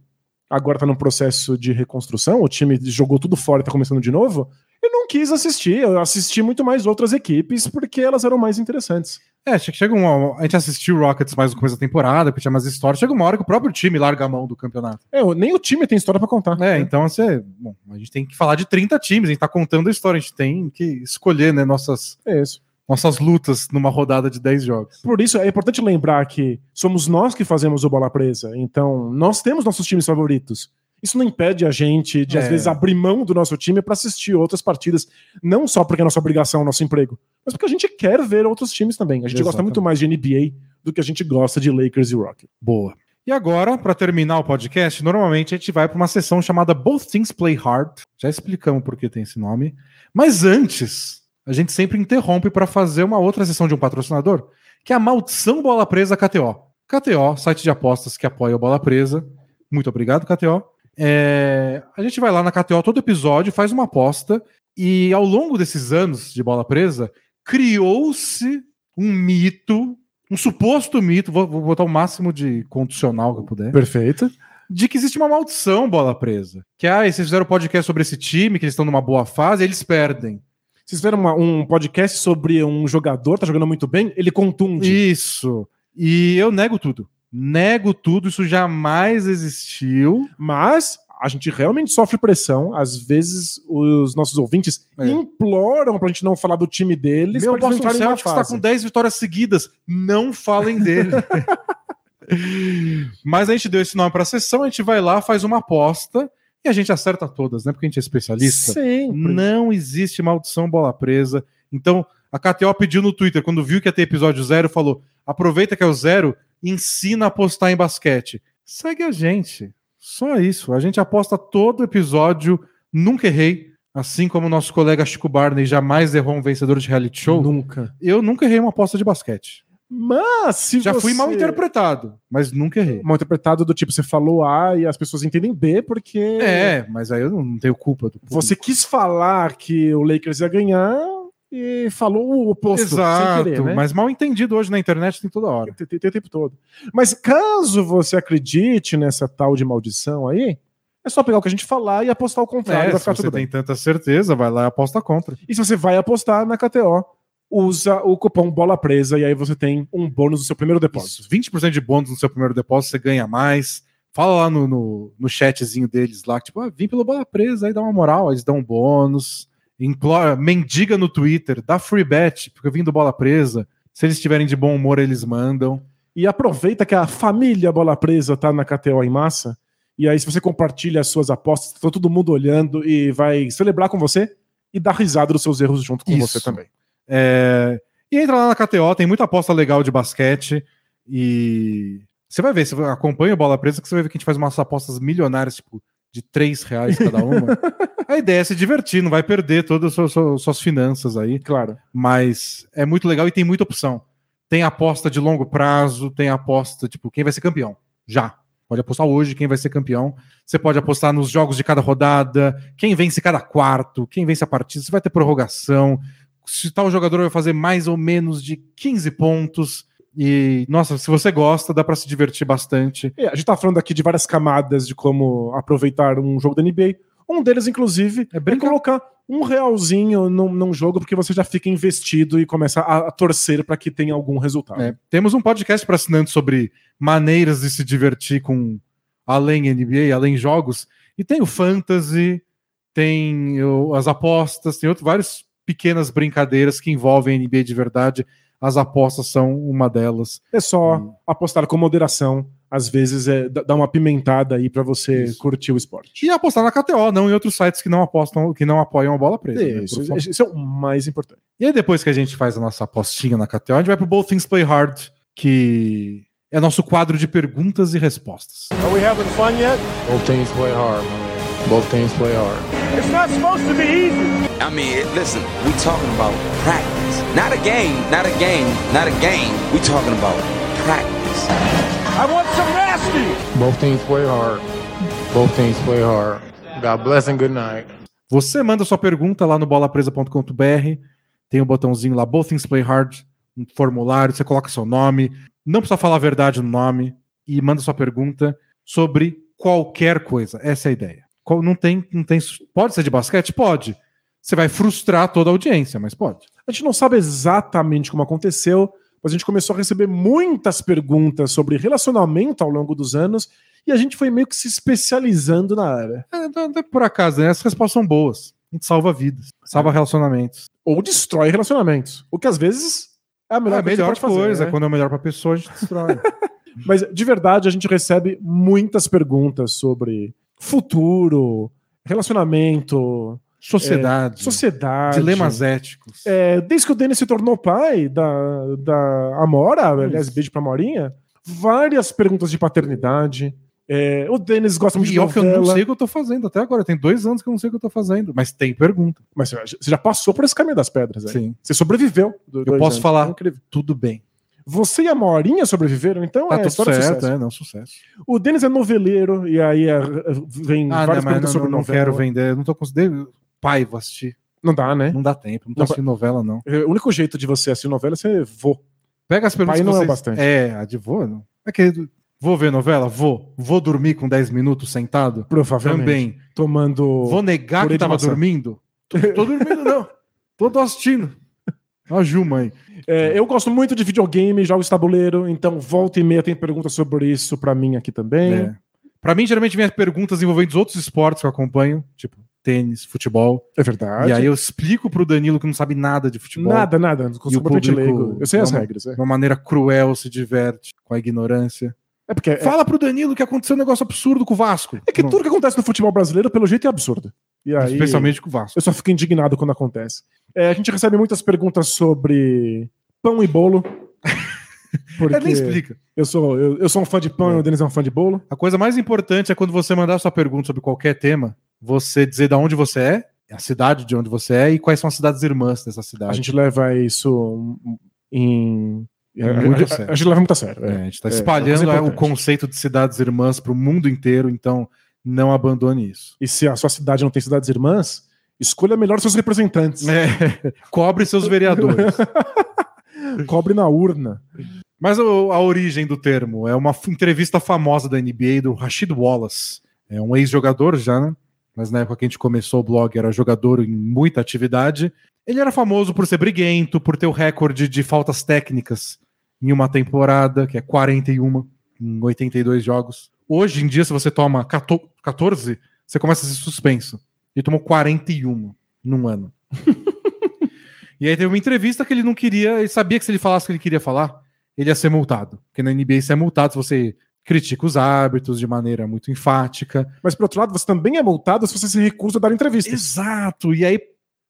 Agora tá num processo de reconstrução, o time jogou tudo fora e tá começando de novo. Eu não quis assistir, eu assisti muito mais outras equipes porque elas eram mais interessantes. É, che- chega uma. A gente assistiu o Rockets mais no começo da temporada, porque tinha mais história. Chega uma hora que o próprio time larga a mão do campeonato. É, nem o time tem história pra contar. É, então você. Bom, a gente tem que falar de 30 times, a gente tá contando a história, a gente tem que escolher, né, nossas, É isso. nossas lutas numa rodada de 10 jogos. Por isso é importante lembrar que somos nós que fazemos o bola presa. Então, nós temos nossos times favoritos. Isso não impede a gente de, às É. vezes, abrir mão do nosso time para assistir outras partidas, não só porque é nossa obrigação, nosso emprego, mas porque a gente quer ver outros times também. A gente gosta Exatamente. muito mais de NBA do que a gente gosta de Lakers e Rockets. Boa. E agora, para terminar o podcast, normalmente a gente vai para uma sessão chamada Both Things Play Hard. Já explicamos por que tem esse nome. Mas antes, a gente sempre interrompe para fazer uma outra sessão de um patrocinador, que é a Maldição Bola Presa KTO. KTO, site de apostas que apoia o Bola Presa. Muito obrigado, KTO. É, a gente vai lá na KTO todo episódio, faz uma aposta, e ao longo desses anos de Bola Presa, criou-se um mito, um suposto mito, vou, vou botar o máximo de condicional que eu puder, Perfeito. de que existe uma maldição bola presa. Que ah, vocês fizeram um podcast sobre esse time, que eles estão numa boa fase, eles perdem. Vocês fizeram uma- um podcast sobre um jogador, tá jogando muito bem, ele contunde. Isso. E eu nego tudo. Nego tudo, isso jamais existiu. Mas a gente realmente sofre pressão. Às vezes os nossos ouvintes É. imploram pra gente não falar do time deles. Meu Boston Celtics está com 10 vitórias seguidas. Não falem dele. Mas a gente deu esse nome para a sessão, a gente vai lá, faz uma aposta e a gente acerta todas, né? Porque a gente é especialista. Sempre. Não existe maldição bola presa. Então, a KTO pediu no Twitter, quando viu que ia ter episódio zero, falou: aproveita que é o zero, ensina a apostar em basquete. Segue a gente. Só isso. A gente aposta todo episódio, nunca errei. Assim como o nosso colega Chico Barney jamais errou um vencedor de reality show, Nunca. eu nunca errei uma aposta de basquete. Mas se Já você... fui mal interpretado, mas nunca errei. Mal interpretado do tipo, você falou A e as pessoas entendem B porque É, mas aí eu não tenho culpa do público. você quis falar que o Lakers ia ganhar e falou o oposto. Exato, querer, né? mas mal entendido hoje na internet tem toda hora. Tem, tem- tem o tempo todo. Mas caso você acredite nessa tal de maldição aí, é só pegar o que a gente falar e apostar o contrário, É, vai se ficar você tudo tem bem. tanta certeza, vai lá e aposta contra. E se você vai apostar na KTO, usa o cupom Bola Presa e aí você tem um bônus no seu primeiro depósito. Isso, 20% de bônus no seu primeiro depósito, você ganha mais. Fala lá no, no, no chatzinho deles lá, tipo, ah, vim pelo bola presa, aí dá uma moral, eles dão um bônus. Implora, mendiga no Twitter, dá free bet, porque eu vim do bola presa. Se eles estiverem de bom humor, eles mandam. E aproveita que a família Bola Presa tá na KTO em massa. E aí, se você compartilha as suas apostas, tá todo mundo olhando e vai celebrar com você e dar risada dos seus erros junto com Isso. você também. É, E entra lá na KTO, tem muita aposta legal de basquete. E você vai ver, você acompanha o Bola Presa, que você vai ver que a gente faz umas apostas milionárias, tipo, de 3 reais cada uma. a ideia é se divertir, não vai perder todas as suas, suas, suas finanças aí. Claro. Mas é muito legal e tem muita opção. Tem aposta de longo prazo, tem aposta, tipo, quem vai ser campeão? Já. Pode apostar hoje quem vai ser campeão. Você pode apostar nos jogos de cada rodada, quem vence cada quarto, quem vence a partida. Você vai ter prorrogação. Se tal jogador vai fazer mais ou menos de 15 pontos. E, nossa, se você gosta, dá para se divertir bastante. É, a gente tá falando aqui de várias camadas de como aproveitar um jogo da NBA. Um deles, inclusive, é, é colocar um realzinho num, num, jogo, porque você já fica investido e começa a, a torcer para que tenha algum resultado. É, temos um podcast para assinantes sobre maneiras de se divertir com além NBA, além jogos. E tem o Fantasy, tem o, as apostas, tem outro, várias pequenas brincadeiras que envolvem NBA de verdade. As apostas são uma delas. É só hum. apostar com moderação às vezes é dá uma pimentada aí para você isso. curtir o esporte. E apostar na KTO, não em outros sites que não apostam, que não apoiam a bola presa. Né, isso, né? isso é o mais importante. E aí depois que a gente faz a nossa apostinha na KTO, a gente vai pro Both Things Play Hard, que é nosso quadro de perguntas e respostas. Are we having fun yet? Both teams play hard, man. Both teams play hard. It's not supposed to be easy. I mean, listen, we talking about practice. Not a game, not a game, not a game. We talking about practice. I want some nasty. Both teams play hard. Both teams play hard. God bless and good night. Você manda sua pergunta lá no bolapresa.com.br. Tem o um botãozinho lá, Both Things Play Hard, um formulário, você coloca seu nome, não precisa falar a verdade no nome e manda sua pergunta sobre qualquer coisa. Essa é a ideia. Não tem, não tem. Pode ser de basquete? Pode. Você vai frustrar toda a audiência, mas pode. A gente não sabe exatamente como aconteceu, a gente começou a receber muitas perguntas sobre relacionamento ao longo dos anos e a gente foi meio que se especializando na área. É, não é por acaso, né? As respostas são boas. A gente salva vidas, salva é. relacionamentos. Ou destrói relacionamentos. O que às vezes é a melhor, é a melhor coisa. Fazer, né? Quando é o melhor para a pessoa, a gente destrói. Mas de verdade, a gente recebe muitas perguntas sobre futuro, relacionamento, Sociedade. É, sociedade. Dilemas éticos. É, desde que o Denis se tornou pai da, da Amora, aliás, beijo pra Morinha, várias perguntas de paternidade. É, o Denis gosta muito e de novela. que eu não sei o que eu tô fazendo até agora. Tem dois anos que eu não sei o que eu tô fazendo. Mas tem pergunta. Mas você já passou por esse caminho das pedras. Aí. Sim. Você sobreviveu. eu posso anos. falar é tudo bem. Você e a Morinha sobreviveram, então tá é tudo certo, sucesso. é, não, sucesso. O Denis é noveleiro, e aí é, vem ah, várias não, perguntas não, sobre não, não quero vender, não tô conseguindo pai, vou assistir. Não dá, né? Não dá tempo, não tô não, assistindo novela, não. É, o único jeito de você assistir novela é ser vô. Pega as perguntas pai não vocês... é bastante. É, a de vô, não. É que vou ver novela? Vou. Vou dormir com 10 minutos sentado? Provavelmente. Também. Tomando. Vou negar que tava dormindo? Tô, tô dormindo, não. Tô, assistindo. A Ju, mãe. É, eu gosto muito de videogame, jogos tabuleiro, então volta e meia tem perguntas sobre isso para mim aqui também. É. Para mim, geralmente vem perguntas envolvendo outros esportes que eu acompanho, tipo tênis, futebol. É verdade. E aí eu explico pro Danilo que não sabe nada de futebol. Nada, nada. E o público, leigo. Eu sei as regras. É. De uma maneira cruel se diverte com a ignorância. É porque é- Fala pro Danilo que aconteceu um negócio absurdo com o Vasco. É que não. tudo que acontece no futebol brasileiro, pelo jeito, é absurdo. E aí, Especialmente com o Vasco. Eu só fico indignado quando acontece. É, a gente recebe muitas perguntas sobre pão e bolo. Porque é, nem explica. Eu sou, eu, eu sou um fã de pão é. e o Denis é um fã de bolo. A coisa mais importante é quando você mandar sua pergunta sobre qualquer tema, você dizer de onde você é, a cidade de onde você é e quais são as cidades irmãs dessa cidade. A gente leva isso em. Muito a, a, a, gente leva muito a sério. É, a gente está é, espalhando é, o conceito de cidades irmãs para o mundo inteiro, então não abandone isso. E se a sua cidade não tem cidades irmãs, escolha melhor seus representantes. É, cobre seus vereadores. cobre na urna. Mas a, a origem do termo é uma entrevista famosa da NBA do Rashid Wallace. É um ex-jogador já, né? mas na época que a gente começou o blog era jogador em muita atividade. Ele era famoso por ser briguento, por ter o recorde de faltas técnicas em uma temporada, que é 41 em 82 jogos. Hoje em dia, se você toma 14, você começa a ser suspenso. Ele tomou 41 num ano. e aí teve uma entrevista que ele não queria, ele sabia que se ele falasse o que ele queria falar, ele ia ser multado. Porque na NBA você é multado se você critica os árbitros de maneira muito enfática. Mas, por outro lado, você também é multado se você se recusa a dar entrevista. Exato. E aí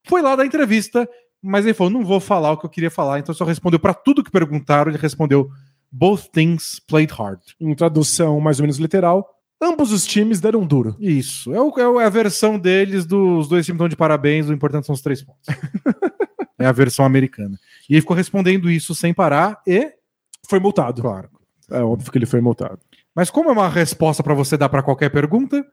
foi lá dar entrevista, mas ele falou: não vou falar o que eu queria falar. Então só respondeu para tudo que perguntaram. Ele respondeu: Both things played hard. Em tradução mais ou menos literal, Ambos os times deram duro. Isso. É, o, é o- é a versão deles dos dois times estão de parabéns, o importante são os três pontos. é a versão americana. E ele ficou respondendo isso sem parar e. Foi multado. Claro. É óbvio que ele foi multado. Mas como é uma resposta para você dar para qualquer pergunta,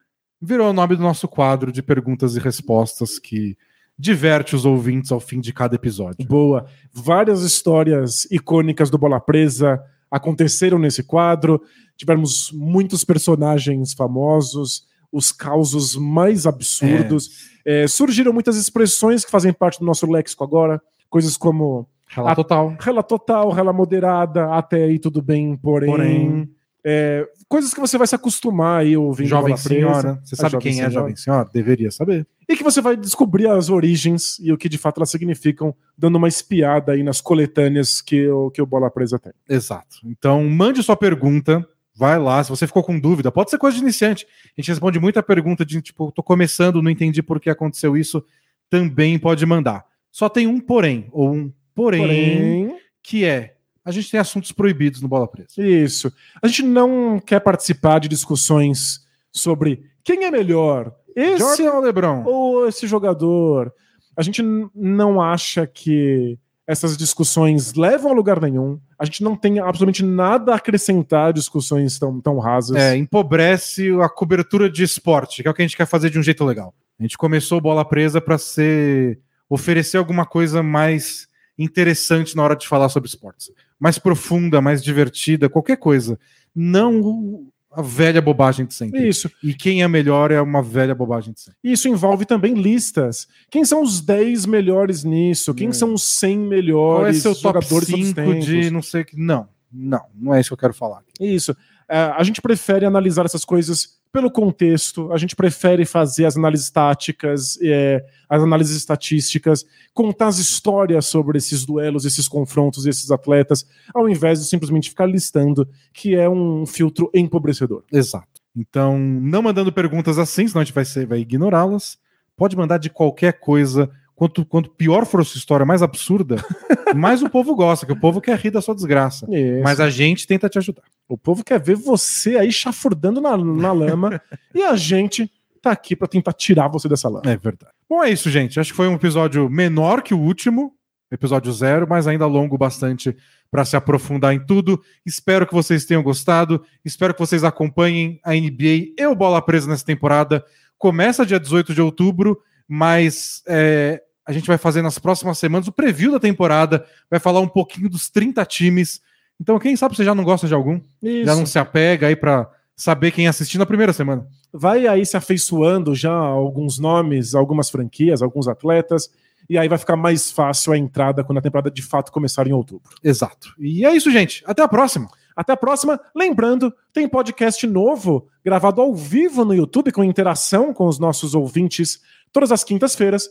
virou o nome do nosso quadro de perguntas e respostas que diverte os ouvintes ao fim de cada episódio. Boa. Várias histórias icônicas do Bola Presa aconteceram nesse quadro. Tivemos muitos personagens famosos, os causos mais absurdos. É, surgiram muitas expressões que fazem parte do nosso léxico agora. Coisas como Rala A- total. rela total, rela moderada, até aí tudo bem, porém. Porém. É, coisas que você vai se acostumar aí ouvindo Jovem Bola Presa. senhora. Você A sabe quem é a senhora. jovem senhora? Deveria saber. E que você vai descobrir as origens e o que de fato elas significam, dando uma espiada aí nas coletâneas que o, que o Bola Presa tem. Exato. Então, mande sua pergunta. Vai lá, se você ficou com dúvida, pode ser coisa de iniciante. A gente responde muita pergunta de tipo, tô começando, não entendi por que aconteceu isso. Também pode mandar. Só tem um porém, ou um porém, Porém, que é: a gente tem assuntos proibidos no Bola Presa. isso. A gente não quer participar de discussões sobre quem é melhor, esse Jordan ou LeBron? ou esse jogador. A gente não acha que essas discussões levam a lugar nenhum. A gente não tem absolutamente nada a acrescentar a discussões tão, tão rasas. É, empobrece a cobertura de esporte, que é o que a gente quer fazer de um jeito legal. A gente começou o Bola Presa para ser oferecer alguma coisa mais interessante na hora de falar sobre esportes, mais profunda, mais divertida, qualquer coisa. Não a velha bobagem de sempre. Isso. E quem é melhor é uma velha bobagem de sempre. Isso envolve também listas. Quem são os 10 melhores nisso? Quem É. são os 100 Qual é melhores seu top jogadores de todos os 5 de não sei que. Não, não, não é isso que eu quero falar. Isso. É, a gente prefere analisar essas coisas pelo contexto, a gente prefere fazer as análises táticas, é, as análises estatísticas, contar as histórias sobre esses duelos, esses confrontos, esses atletas, ao invés de simplesmente ficar listando, que é um filtro empobrecedor. Exato. Então, não mandando perguntas assim, senão a gente vai, vai ignorá-las. Pode mandar de qualquer coisa. Quanto, quanto pior for a sua história, mais absurda, mais o povo gosta, que o povo quer rir da sua desgraça. Isso. Mas a gente tenta te ajudar. O povo quer ver você aí chafurdando na, na lama e a gente tá aqui pra tentar tirar você dessa lama. É verdade. Bom, é isso, gente. Acho que foi um episódio menor que o último, episódio zero, mas ainda longo bastante para se aprofundar em tudo. Espero que vocês tenham gostado. Espero que vocês acompanhem a NBA e o Bola Presa nessa temporada. Começa dia 18 de outubro, mas é, a gente vai fazer nas próximas semanas o preview da temporada, vai falar um pouquinho dos 30 times. Então, quem sabe você já não gosta de algum, Isso. já não se apega aí para saber quem assistir na primeira semana. vai aí se afeiçoando já alguns nomes, algumas franquias, alguns atletas, e aí vai ficar mais fácil a entrada quando a temporada de fato começar em outubro. Exato. E é isso, gente. Até a próxima. Até a próxima. Lembrando, tem podcast novo gravado ao vivo no YouTube com interação com os nossos ouvintes todas as quintas-feiras.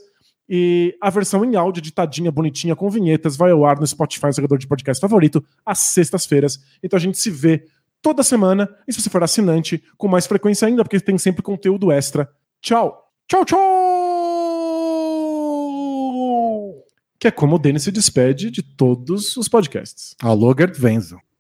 E a versão em áudio, ditadinha, bonitinha, com vinhetas, vai ao ar no Spotify, jogador de podcast favorito, às sextas-feiras. Então a gente se vê toda semana. E se você for assinante, com mais frequência ainda, porque tem sempre conteúdo extra. Tchau! Tchau, tchau! Que é como o Denis se despede de todos os podcasts. Alô, Gerd Wenzel.